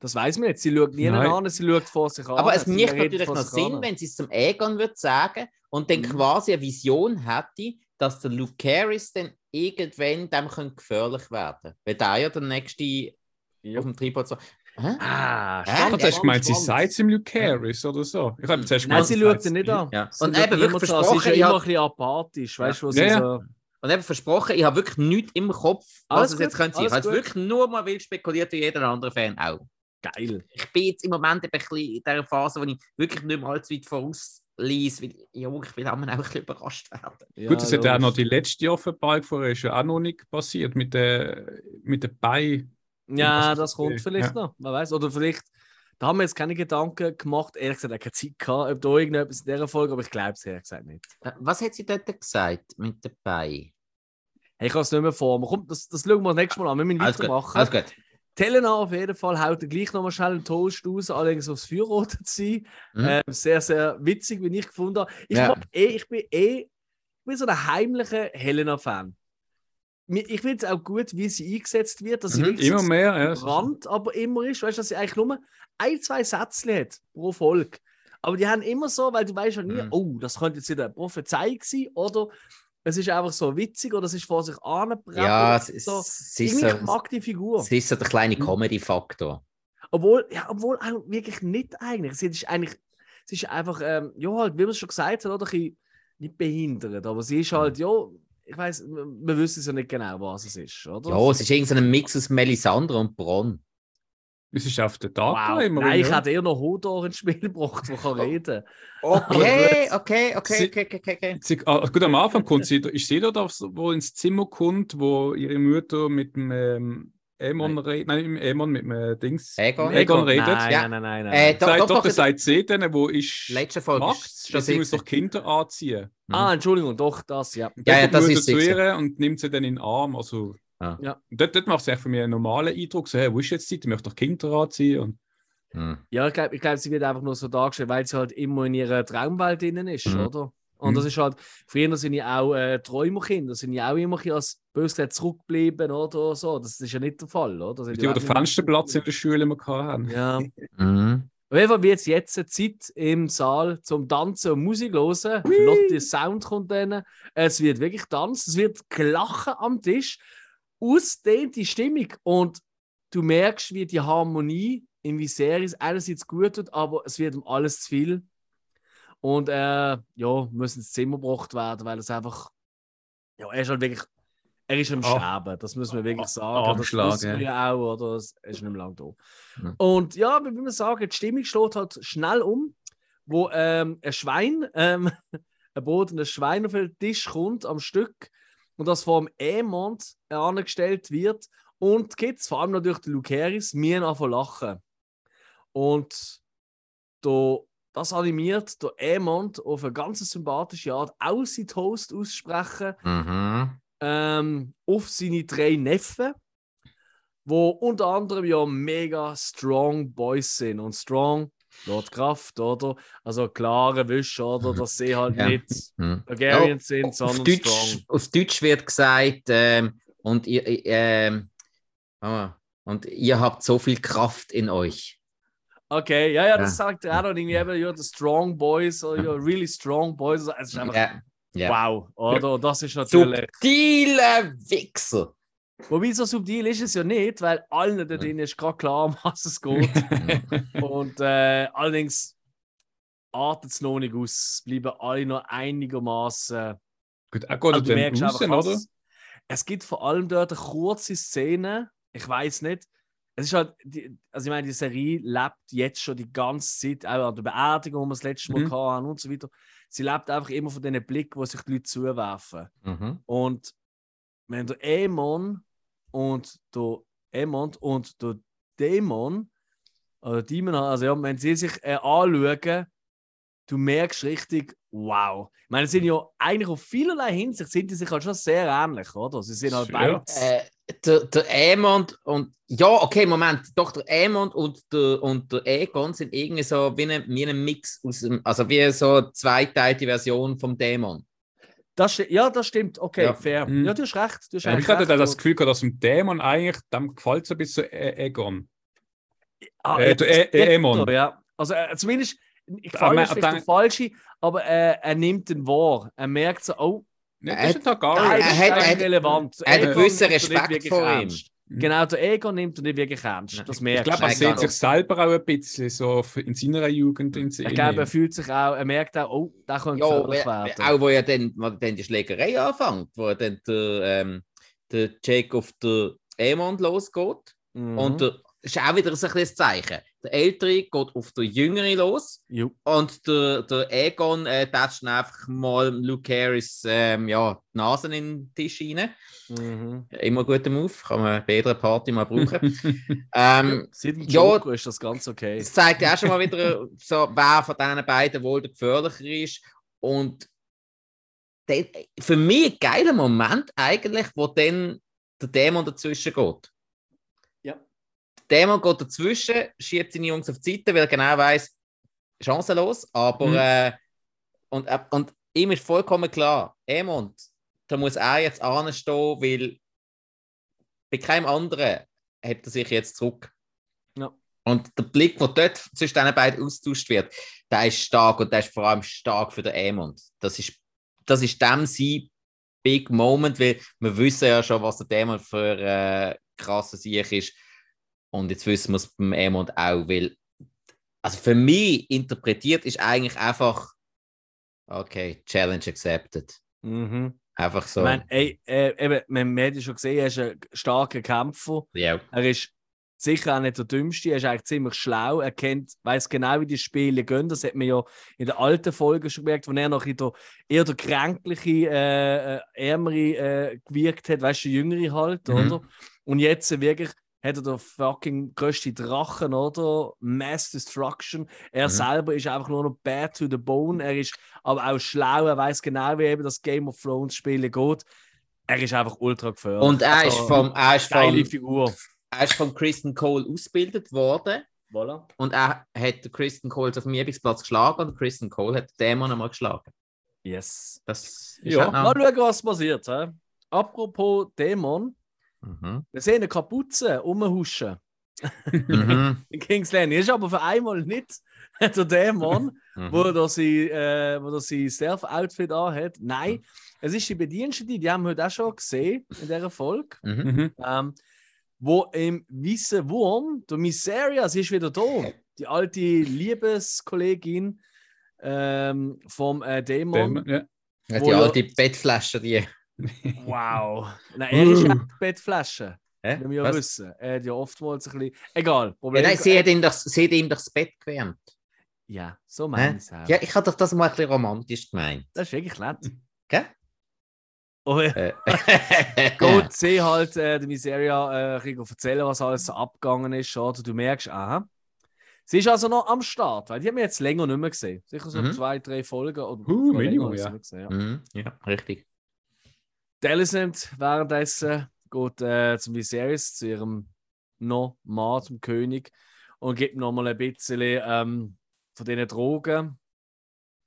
Das weiß man nicht. Sie schaut nie Nein. an, sie schaut vor sich an. Aber es macht natürlich noch Sinn, an. wenn sie es zum Egon würde sagen und dann Mhm. quasi eine Vision hätte, dass der Luke Harris dann irgendwann dem könnte gefährlich werden Weil der ja der nächste Ja. auf dem Tripod so. Hä? Ah, spannend, habe zuerst gemeint, sie sagt es im Luke Harris oder so. Ich habe zuerst Nein, gemeint, sie sie schaut ihn nicht an. Ja. Sie Und schaut eben wirklich an. Sie ist ja versprochen, ich immer hab- ein bisschen apathisch. Weißt du, was Ja, sie ja. so. Und eben versprochen, ich habe wirklich nichts im Kopf, was Alles es jetzt könnte sein. Ich habe wirklich nur mal wild spekuliert, wie jeder andere Fan auch. Geil. Ich bin jetzt im Moment eben ein bisschen in dieser Phase, wo ich wirklich nicht mehr allzu weit vorauslese, weil ja, ich will auch ein bisschen überrascht werden. Ja, Gut, das hat auch logisch. noch die letzte Offenbarung vorher ist ja auch noch nicht passiert mit den mit den Beinen. Ja, das ist kommt vielleicht Ja. noch. Man weiß. Oder vielleicht Da haben wir jetzt keine Gedanken gemacht. Ehrlich gesagt, auch keine Zeit gehabt, ob da irgendetwas in dieser Folge, aber ich glaube es ehrlich gesagt nicht. Äh, Was hat sie dort gesagt mit dabei? Hey, ich kann es nicht mehr vor mir. Komm, das, das schauen wir das nächste Mal an. Wir müssen Alles gut. weitermachen. Alles gut. Helena auf jeden Fall haut er gleich nochmal schnell einen Toast raus, allerdings aufs Feuerrot zu sein. Mhm. Ähm, sehr, sehr witzig, wie ich gefunden habe. Ich, Ja. mag eh, ich bin eh ich bin so ein heimlicher Helena-Fan. Ich finde es auch gut, wie sie eingesetzt wird, dass sie Mhm, Immer mehr, ja. Rand aber immer ist. Weißt du, dass sie eigentlich nur ein, zwei Sätze hat pro Folge. Aber die haben immer so, weil du weißt ja nie, Mhm. oh, das könnte jetzt wieder eine Prophezei sein oder es ist einfach so witzig oder es ist vor sich angebracht. Ja, oder es ist, so. es ist Irgendwie, so, mag die Figur. es ist so der kleine Mhm. Comedy-Faktor. Obwohl, ja, obwohl auch wirklich nicht eigentlich. Sie ist eigentlich, sie ist einfach, ähm, ja, halt, wie man es schon gesagt hat, oder? Ein bisschen nicht behindert, aber sie ist halt, ja, ich weiß, wir wissen ja nicht genau, was es ist, oder? Ja, es ist irgendein Mix aus Melisandre und Bronn. Es ist auf den Tag Wow. immer. Nein, ich hätte eher noch Hodor ins Spiel gebracht, der kann reden. Okay, okay, okay, okay, okay, okay. Sie, ah, gut, am Anfang kommt sie, ist sie da, das, wo ins Zimmer kommt, wo ihre Mutter mit dem Emon redet, nein, mit dem Emon, mit dem Dings, Egon? mit Egon redet. Nein, Ja. nein, nein, nein. Äh, doch, Sagt doch, doch, doch, der sagt sie dann, wo ist Letzte Folge macht, ist dass sie muss doch Kinder anziehen. ah, Entschuldigung, doch, das, ja. Und Ja, ja, das ist zu ihr und nimmt sie dann in den Arm. Also, Ah. Ja. Dort, dort macht sie eigentlich für mich einen normalen Eindruck, so, hey, wo ist jetzt die? Die möchte doch Kinder anziehen. Und, Hm. Ja, ich glaube, ich glaub, sie wird einfach nur so dargestellt, weil sie halt immer in ihrer Traumwelt drinnen ist, Mhm. oder? Und Mhm. das ist halt, früher sind ja auch äh, Träumerkinder, sind ja auch immer ein bisschen als bös gesagt zurückgeblieben oder so. Das ist ja nicht der Fall, oder? Sind die, ja den Fensterplatz in der Schule immer hatten. Ja. Mhm. Auf jeden Fall wird es jetzt eine Zeit im Saal zum Tanzen und Musik hören. Flotte Sound kommt dann. Es wird wirklich tanzen, es wird Gelachen am Tisch. Ausdehnt die Stimmung und du merkst, wie die Harmonie in Viserys einerseits gut tut, aber es wird um alles zu viel. Und äh, ja, muss ins Zimmer gebracht werden, weil es einfach. Ja, er ist halt wirklich. Er ist am. Sterben, das muss man wirklich Ah, sagen. Das Armschlag, wissen wir ja auch, oder? Es ist nicht mehr lange da. Mhm. Und ja, wie will man sagen, die Stimmung schlägt halt schnell um, wo ähm, ein Schwein, ähm, ein bodenes Schwein auf den Tisch kommt am Stück und das vom Emond angestellt wird. Und die Kids, vor allem natürlich die Luceris, mir anfangen lachen. Und da, das animiert der Emond auf eine ganz sympathische Art auch sein Toast aussprechen Mhm. ähm, auf seine drei Neffen, wo unter anderem ja mega strong Boys sind. Und strong, dort Kraft, oder? Also klare Wisch, oder? Dass sie halt Ja. nicht Mhm. Targaryens Ja, sind, sondern Deutsch, strong. auf Deutsch wird gesagt, ähm, und, ihr, äh, und ihr habt so viel Kraft in euch. Okay, ja, ja, das Ja. sagt er auch noch irgendwie eben, ja, the strong boys, oder ja, really strong boys. Es ist einfach, Ja, ja. wow, oder? Das ist natürlich. Subtile Wichser. Wobei so subtil ist es ja nicht, weil allen da drin ist gerade klar, um was es geht. Und äh, allerdings artet es noch nicht aus. Es bleiben alle noch einigermaßen. Gut, auch geht er dann raus, oder? es, es gibt vor allem dort eine kurze Szene. Ich weiß nicht. Es ist halt, die, also ich meine, die Serie lebt jetzt schon die ganze Zeit, auch an der Beerdigung, die wir das letzte Mal Mhm. hatten und so weiter. Sie lebt einfach immer von diesen Blicken, wo sich die Leute zuwerfen. Mhm. Und wenn der Ämon und der Ämon und der Dämon, oder Demon, also ja, wenn sie sich äh, anschauen, du merkst richtig, wow. Ich meine, sie sind ja eigentlich auf vielerlei Hinsicht sind die sich halt schon sehr ähnlich, oder? Sie sind halt Ja. beide. Äh, der, der Aemond und ja, okay, Moment, doch der Aemond und der, und der Aegon sind irgendwie so wie ein, wie ein Mix aus dem, also wie so eine zweiteilige Version vom Dämon. Das, ja, das stimmt. Okay, Ja. fair. Mhm. Ja, du hast recht. Du hast Ja, ich hatte recht. da das Gefühl, dass dem Dämon eigentlich, dem gefällt so ein bisschen Ä- Egon. Ah, äh, ja, der das Ä- geht Ämon. doch, Ja. Also äh, zumindest, ich fand es vielleicht der falsche, aber äh, er nimmt den wahr. Er merkt so, oh, Nicht, Er das ist Targaryen. das er ist hat- eigentlich er hat- er einen gewissen er Respekt vor ihm. ernst. Genau, der Ego nimmt er nicht wirklich ernst. Das ich merkst glaube, er sieht sich selber auch ein bisschen so in seiner Jugend. In Ich glaube, er fühlt sich auch, er merkt auch, oh, da könnte Ja, gefährlich we- werden. auch wo ja dann, wo dann die Schlägerei anfängt, wo dann der, ähm, der Jake auf den Aemond losgeht. Mhm. Und der, ist auch wieder so ein Zeichen. Der Ältere geht auf den Jüngeren los Jo. und der, der Egon äh, tätscht einfach mal Luke Harris ähm, ja, die Nase in den Tisch rein. Mhm. Immer guter Move, kann man bei jeder Party mal brauchen. ähm, Seit dem Ja. Joker ist das ganz okay. es zeigt ja auch schon mal wieder, so, wer von diesen beiden wohl der gefährlicher ist. Und der, für mich ein geiler Moment eigentlich, wo dann der Dämon dazwischen geht. Dämon geht dazwischen, schiebt seine Jungs auf die Seite, weil er genau weiß, chancenlos, aber Mhm. äh, und, äh, und ihm ist vollkommen klar, Emond, da muss er jetzt anstehen, weil bei keinem anderen hat er sich jetzt zurück. Ja. Und der Blick, der dort zwischen diesen beiden austauscht wird, der ist stark und der ist vor allem stark für den Emond. Das ist, das ist dem sein Big Moment, weil wir wissen ja schon, was der Dämon für äh, krasser Sieg ist. Und jetzt wissen wir es beim Emond auch, weil, also für mich interpretiert ist eigentlich einfach, okay, Challenge accepted. Mhm. Einfach so. Ich meine, ey, äh, eben, man hat ja schon gesehen, er ist ein starker Kämpfer. ja. Er ist sicher auch nicht der Dümmste, er ist eigentlich ziemlich schlau. Er kennt, weiß genau, wie die Spiele gehen. Das hat man ja in der alten Folge schon gemerkt, wo er noch in der, eher der kränkliche, äh, äh, ärmere äh, gewirkt hat, weißt du, jüngere halt, Mhm. oder? Und jetzt wirklich hat er den fucking größten Drachen, oder? Mass Destruction. Er Mhm. selber ist einfach nur noch bad to the bone. Er ist aber auch schlau, er weiß genau, wie eben das Game of Thrones Spiele geht. Er ist einfach ultra gefährlich. Und er ist Also, vom, er ist vom, Figur. er ist von Kristen Cole ausgebildet worden. Voilà. Und er hat Kristen Cole auf dem Übungsplatz geschlagen und Kristen Cole hat den Dämon einmal geschlagen. Yes. Das ist Ja, halt Mal noch- schauen, was passiert. He? Apropos Dämon, Mhm. wir sehen eine Kapuze rumhuschen Mhm. in King's Landing. Ist aber für einmal nicht der Dämon, Mhm. wo er sein, äh, wo er sein Stealth-Outfit anhat. Nein, es ist die Bedienstete, die haben wir heute auch schon gesehen in dieser Folge. Mhm. Mhm. Ähm, wo im weißen Wurm, der Miseria, sie ist wieder da. Die alte Liebeskollegin ähm, vom äh, Dämon. Dem, ja. Die alte Bettflasche, die. Wow. Nein, er ist Uh. auch die Bettflasche. Hä? Wir ja wissen. Er hat ja oftmals ein bisschen. Egal. Ja, Problem. nein, sie hat, ihm das, sie hat ihm das Bett gewärmt. ja so meine ich es auch. Ja, ich habe doch das mal ein bisschen romantisch gemeint. Das ist wirklich nett. Gell? Oh, ja. Äh, Gut, sie halt äh, der Miseria äh, erzählen, was alles so abgegangen ist. Oder du merkst, aha. Sie ist also noch am Start, weil die haben wir jetzt länger nicht mehr gesehen. Sicher so Mhm. zwei, drei Folgen. Oder sogar Minimum, ja. gesehen, ja. Mhm, ja, richtig. Alicent währenddessen geht äh, zum Viserys, zu ihrem noch Mann, zum König, und gibt nochmal ein bisschen ähm, von diesen Drogen.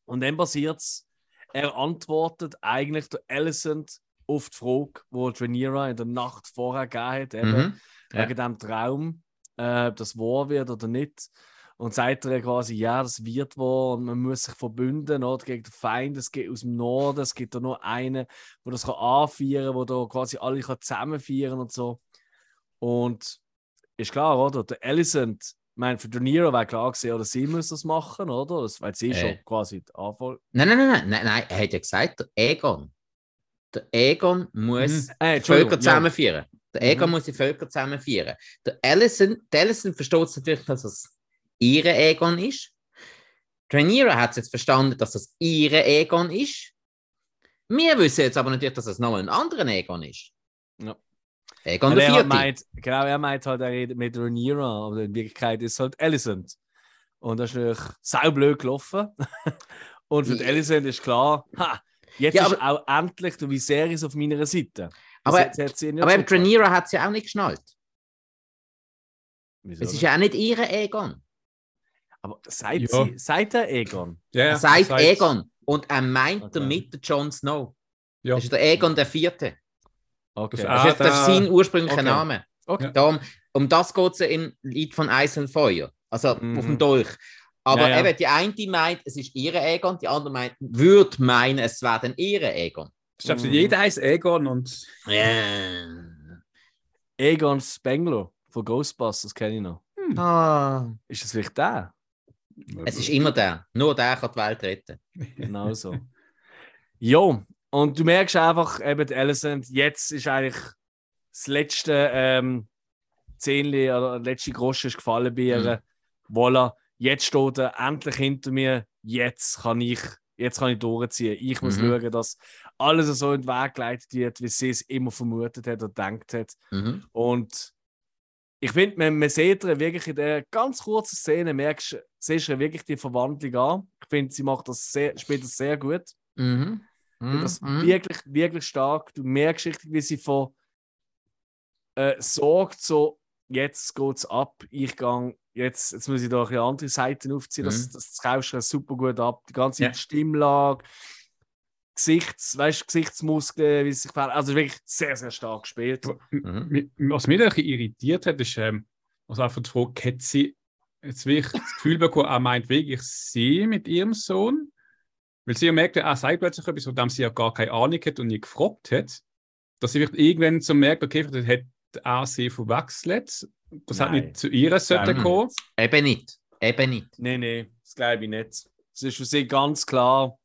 Und dann passiert es, er antwortet eigentlich der Alicent auf die Frage, die Rhaenyra in der Nacht vorher gegeben hat, eben, Mhm. Ja. wegen dem Traum, äh, ob das wahr wird oder nicht. Und sagt er quasi, ja, das wird wahr und man muss sich verbünden oder, gegen den Feind. Es geht aus dem Norden, es gibt da nur einen, der das kann anführen kann, der da quasi alle kann und so. Und ist klar, oder? Der Alicent, ich meine, für Rhaenyra war klar gewesen, oder sie muss das machen, oder? Das, weil sie Äh. schon quasi die Anfall. Nein, nein, nein, nein, nein, nein, er hat ja gesagt, der Egon. Der Egon muss Äh, die Völker ja. zusammenführen. Der Egon Mhm. muss die Völker zusammenführen. Der Allison, der Allison versteht es natürlich, dass es ihre Egon ist. Rhaenyra hat es jetzt verstanden, dass es ihre Egon ist. Wir wissen jetzt aber natürlich, dass es noch ein anderer Egon ist. Ja. Egon der er Vierte. meint, genau, er meint halt, er redet mit Rhaenyra, aber in Wirklichkeit ist es halt Alicent. Und das ist natürlich saublöd gelaufen. Und für die Ja. Alicent ist klar, ha, jetzt Ja, ist auch endlich der Viserys auf meiner Seite. Bis Aber- jetzt hat sie ihn ja aber eben. Rhaenyra hat es ja auch nicht geschnallt. Wieso Es ist ja auch nicht ihre Egon. Aber seit, Ja. sie, seit der Egon. Ja, ja, sagt seit- Egon. Und er meint Okay. damit den Jon Snow. Ja. Das ist der Egon der Vierte. Okay. Das- Das Ah, ist, das ist da- sein ursprünglicher okay. Name. Okay. Darum, um das geht es ja im Lied von Eis und Feuer. Also Mhm. auf dem Dolch. Aber Ja, ja. eben, die eine meint, es ist ihre Egon, die andere meint, würde meinen, es wäre dann ihre Egon. Ist einfach Mhm. jeder heißt Egon und Ja. Egon Spengler von Ghostbusters kenne ich noch. Ah. Ist das vielleicht der? Es ist immer der. Nur der kann die Welt retten. Genau so. jo, und du merkst einfach, eben, Alicent, jetzt ist eigentlich das letzte ähm, Zehnli oder der letzte Groschen ist gefallen bei ihr, Mhm. voilà, jetzt steht er endlich hinter mir, jetzt kann ich, jetzt kann ich durchziehen. Ich muss Mhm. schauen, dass alles so in den Weg geleitet wird, wie sie es immer vermutet hat oder gedacht hat. Mhm. Und ich finde, man, man sieht wirklich in der ganz kurzen Szene, merkst, siehst du wirklich die Verwandlung an. Ich finde, sie macht das sehr, spielt das sehr gut. Mhm. Finde Das Mhm. wirklich, wirklich stark. Du merkst richtig, wie sie von äh, sorgt, so, jetzt geht es ab, ich gehe, jetzt, jetzt muss ich da ein andere Seiten aufziehen, das, Mhm. das kaufst du super gut ab. Die ganze Ja. Stimmlage, Gesichts, weißt, Gesichtsmuskeln, wie sie sich verhalten. Also wirklich sehr, sehr stark gespielt. Mhm. Was mich ein bisschen irritiert hat, ist ähm, also einfach die Frage, hat sie jetzt wirklich das Gefühl bekommen, er meint wirklich sie mit ihrem Sohn? Weil sie ja merkt, er sagt plötzlich etwas, von dem sie ja gar keine Ahnung hat und nie gefragt hat, dass sie vielleicht irgendwann so merkt, okay, vielleicht hat er sie verwechselt. Das hat Nein. nicht zu ihr sollten Nein. kommen. Eben nicht. Eben nicht. Nein, nein, das glaube ich nicht. Es ist für sie ganz klar,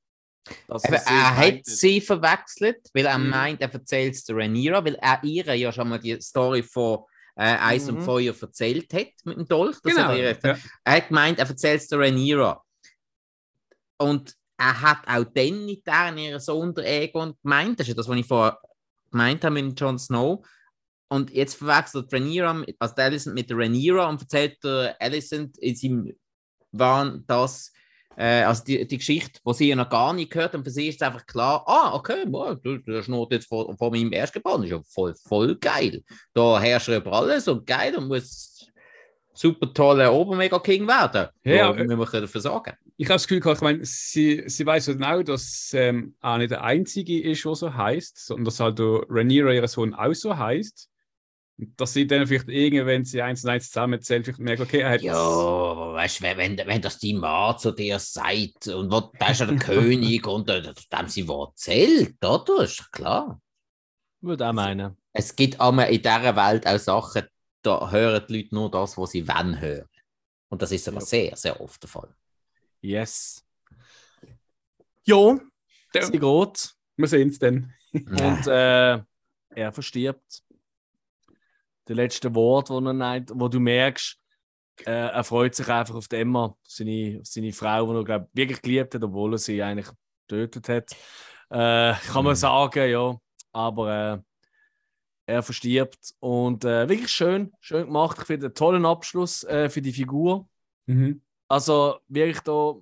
dass Eben, er hat sie verwechselt, weil er Mhm. meint, er erzählt es der Rhaenyra, weil er ihr ja schon mal die Story von äh, Eis und Mhm. Feuer erzählt hat mit dem Dolch. Das Genau. er, Ja. er hat gemeint, er erzählt es der Rhaenyra. Und er hat auch dann nicht in ihren Sohn der Aegon gemeint. Das ist ja das, was ich vorher gemeint habe mit Jon Snow. Und jetzt verwechselt Rhaenyra, mit- also Alicent mit der Rhaenyra und erzählt der Alicent in seinem Wahn, dass äh, also die, die Geschichte, die sie ja noch gar nicht gehört und für sie ist es einfach klar, ah, okay, boah, du, du schnurrt jetzt vor, vor meinem Erstgeborenen, ist ja voll, voll geil. Da herrscht er über alles und geil und muss super toller Obermega-King werden. Ja, da müssen wir dafür sagen. Ich habe das Gefühl, ich meine, sie, sie weiß genau, dass ähm, er nicht der Einzige ist, der so heißt, sondern dass halt der Rhaenyra, ihr Sohn, auch so heißt. Dass sie dann vielleicht irgendwann, wenn sie eins und eins zusammenzählt, vielleicht merkt, okay, er hat. Ja, aber weißt du, wenn, wenn, wenn das die Mann zu dir sagt und wo, da ist ja der König und äh, dem sie was erzählt, oder? Ist klar. Würde auch meinen. Es gibt aber in dieser Welt auch Sachen, da hören die Leute nur das, was sie wollen hören. Und das ist sogar Ja. sehr, sehr oft der Fall. Yes. Jo, Ja. sie geht Wir sehen es dann. und äh, er verstirbt. Der letzte Wort, wo, er nennt, wo du merkst, äh, er freut sich einfach auf die Emma, seine, seine Frau, die er glaub, wirklich geliebt hat, obwohl er sie eigentlich getötet hat. Äh, kann man Mhm. sagen, ja. Aber äh, er verstirbt und äh, wirklich schön, schön gemacht. Ich finde einen tollen Abschluss äh, für die Figur. Mhm. Also wirklich da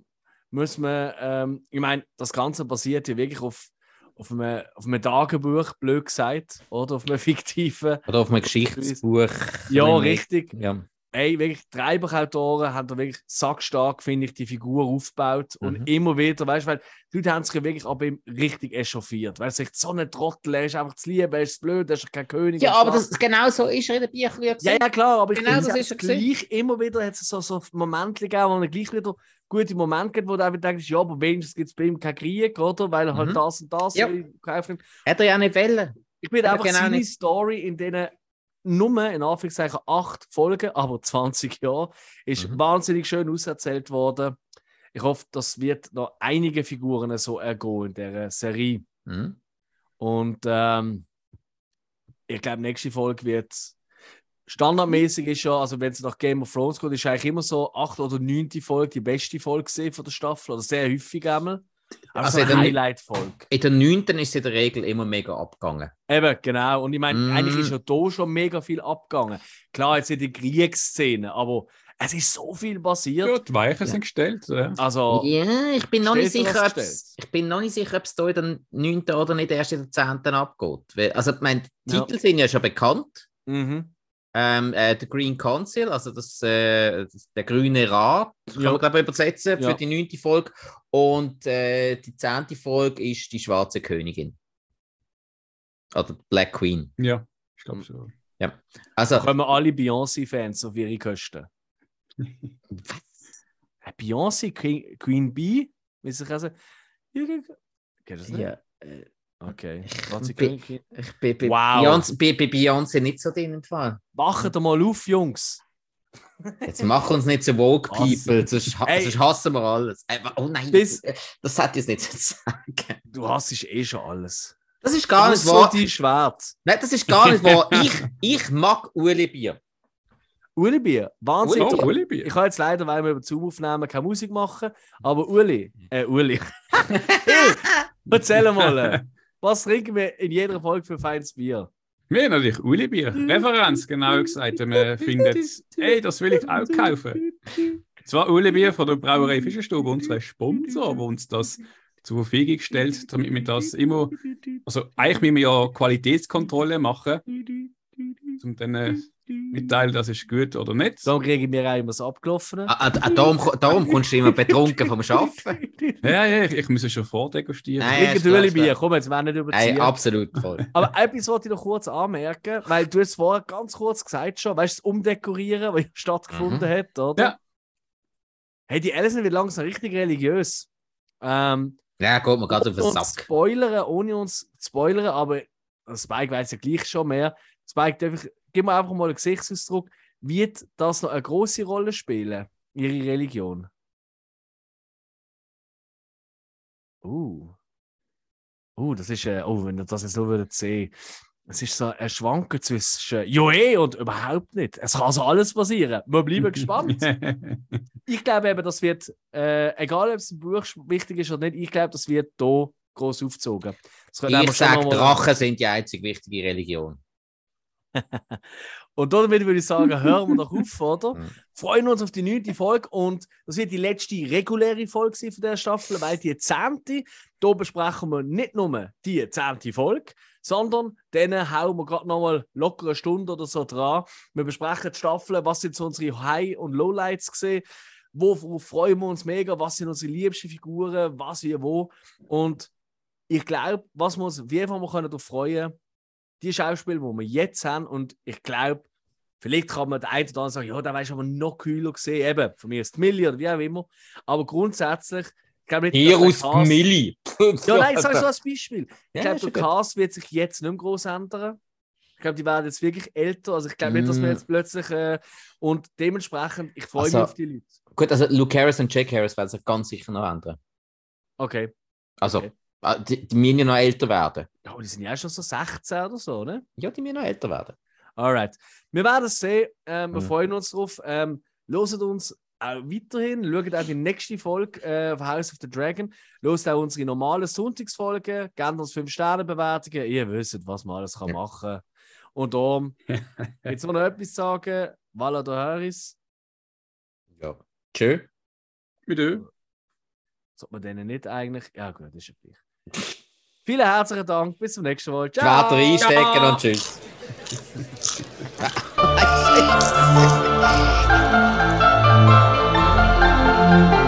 muss man, ähm, ich meine, das Ganze basiert ja wirklich auf, auf, einem, auf einem Tagebuch, blöd gesagt, oder auf einem fiktiven. Oder auf einem Geschichtsbuch. Ja, richtig. Ja. Ey, wirklich, die Drei-Buchautoren haben da wirklich sackstark, finde ich, die Figur aufgebaut. Und Mhm. immer wieder, weißt du, weil die Leute haben sich wirklich ab ihm richtig echauffiert. Weißt du, echt so ein Trottel, er ist einfach zu lieb, er ist blöd, er ist kein König. ja, er aber das, genau so ist er in den Büchern. Ja, ja, klar, aber ich Genau, finde, das es ist gleich immer wieder hat es so, so Momente gegeben, wo er gleich wieder gute Momente gibt, wo du einfach denkst, ja, aber wenigstens gibt es bei ihm keinen Krieg, oder? Weil er halt Mhm. das und das Ja. gekauft hat. Hat er ja nicht wollen. Ich bin einfach genau seine nicht. Story in denen nur, in Anführungszeichen, acht Folgen, aber 20 Jahre, ist Mhm. wahnsinnig schön auserzählt worden. Ich hoffe, das wird noch einige Figuren so ergehen in dieser Serie. Mhm. Und ähm, ich glaube, nächste Folge wird standardmäßig ist ja, also wenn es nach Game of Thrones geht, ist eigentlich immer so acht oder neunte Folge die beste Folge von der Staffel oder sehr häufig einmal. Aber Also so in Highlight-Folge. In der 9. ist es in der Regel immer mega abgegangen. Eben, genau. Und ich meine, Mm. eigentlich ist ja da schon mega viel abgegangen. Klar, jetzt in die Kriegsszene, aber es ist so viel passiert. Ja, die Weichen Ja. sind gestellt. Ja. Also, Ja, ich bin noch nicht sicher, ob's, ich bin noch nicht sicher, ob es da in der 9. oder nicht erst in der 10. abgeht. Also, ich meine, die Ja. Titel sind ja schon bekannt. mhm. Ähm, äh, der Green Council, also das, äh, das, der grüne Rat, kann Ja. man glaube ich übersetzen für Ja. die neunte Folge. Und äh, die zehnte Folge ist die schwarze Königin. Oder Black Queen. ja, ich glaube so. Also, da kommen alle Beyoncé-Fans auf ihre Kosten. Äh, Beyoncé, Queen, Queen Bee, wie sich also. Geht das nicht? ja, äh, Okay. Ich bin bei Wow. Beyoncé, nicht so drin im Fall. Wacht doch mal auf, Jungs. Jetzt mach uns nicht so woke people, sonst, ha- Ey. sonst hassen wir alles. Äh, oh nein, Bis- das hat jetzt nicht zu sagen. Du hast eh schon alles. Das ist gar Das nicht ist so wahr. dein Schwert. Nein, das ist gar nicht wahr. Ich, ich mag Ueli Bier. Uli Bier, Wahnsinn. Oh. Uli Bier. Ich kann jetzt leider, weil wir über Zoom aufnehmen, keine Musik machen. Aber Uli, äh, Uli. Hill, erzähl mal, was trinken wir in jeder Folge für feines Bier? Wir natürlich Uli Bier. Referenz, genau gesagt. Wenn man findet, ey, das will ich auch kaufen. Zwar Uli Bier von der Brauerei Fischerstube, unser Sponsor, der uns das zur Verfügung stellt, damit wir das immer, also eigentlich müssen wir ja Qualitätskontrolle machen, um dann äh, mitteilen, das ist gut oder nicht. Dann kriegen wir auch immer das Abgelaufene. Ah, ah, ah, darum, darum kommst du immer betrunken vom Arbeiten. Ja, ja, ich, ich muss schon vordegustieren. Nein. Trinken. Bier, komm, jetzt werden wir nicht überziehen. absolut voll. Aber etwas wollte ich noch kurz anmerken, weil du es vorher ganz kurz gesagt schon, weißt du, das Umdekorieren, was stattgefunden Mhm. hat, oder? Ja. Hey, die Alison wird langsam richtig religiös. Ähm, Ja, geht mir gerade auf den Sack. spoilern, ohne uns zu spoilern, aber Spike weiß ja gleich schon mehr. Spike, darf ich, gib mir einfach mal einen Gesichtsausdruck. Wird das noch eine große Rolle spielen, ihre Religion? Uh. Uh, das ist, äh, oh, wenn ihr das jetzt nur würdet sehen. Es ist so ein Schwanken zwischen Joe und überhaupt nicht. Es kann also alles passieren. Wir bleiben gespannt. Ich glaube eben, das wird, äh, egal ob es im Buch wichtig ist oder nicht, ich glaube, das wird hier groß aufgezogen. Ich sage, Drachen sind die einzig wichtige Religion. Und damit würde ich sagen, hören wir doch auf, oder? Freuen uns auf die neunte Folge und das wird die letzte reguläre Folge sein von der Staffel, weil die zehnte, da besprechen wir nicht nur die zehnte Folge, sondern dann hauen wir gerade nochmal locker eine Stunde oder so dran. Wir besprechen die Staffeln, was sind so unsere High- und Lowlights gesehen, wo, wo freuen wir uns mega, was sind unsere liebsten Figuren, was wie wo. Und ich glaube, was wir uns auf jeden Fall mal darauf freuen können, die Schauspieler, die wir jetzt haben, und ich glaube, vielleicht kann man der eine oder andere sagen, ja, der weiß aber noch kühler gesehen, eben, von mir ist Milli oder wie auch immer. Aber grundsätzlich, ich glaube nicht, Hier aus Cast- Milli. Ja, nein, sag so als Beispiel. Ich Ja, glaube, der. Cast wird sich jetzt nicht mehr groß ändern. Ich glaube, die werden jetzt wirklich älter. Also ich glaube nicht, dass wir Mm. jetzt plötzlich äh, und dementsprechend, ich freue Also- mich auf die Leute. Gut, also Luke Harris und Jack Harris werden sich ganz sicher noch ändern. Okay. Also, Okay. Ah, die, die müssen ja noch älter werden. Ja, aber die sind ja auch schon so 16 oder so, ne? Ja, die müssen noch älter werden. Alright. Wir werden es sehen. Ähm, wir Mhm. freuen uns drauf. Ähm, loset uns auch weiterhin. Schaut auch die nächste Folge äh, von House of the Dragon. Loset auch unsere normalen Sonntagsfolgen. Gebt uns 5-Sterne-Bewertungen. Ihr wisst, was man alles kann Ja. machen Und darum, jetzt noch etwas sagen. Vala de Harris. Ja. Tschö. Mit. Sollte man denen nicht eigentlich. Ja, gut, ist ja gleich. Vielen herzlichen Dank, bis zum nächsten Mal. Ciao. Schwerter reinstecken Ciao. und tschüss.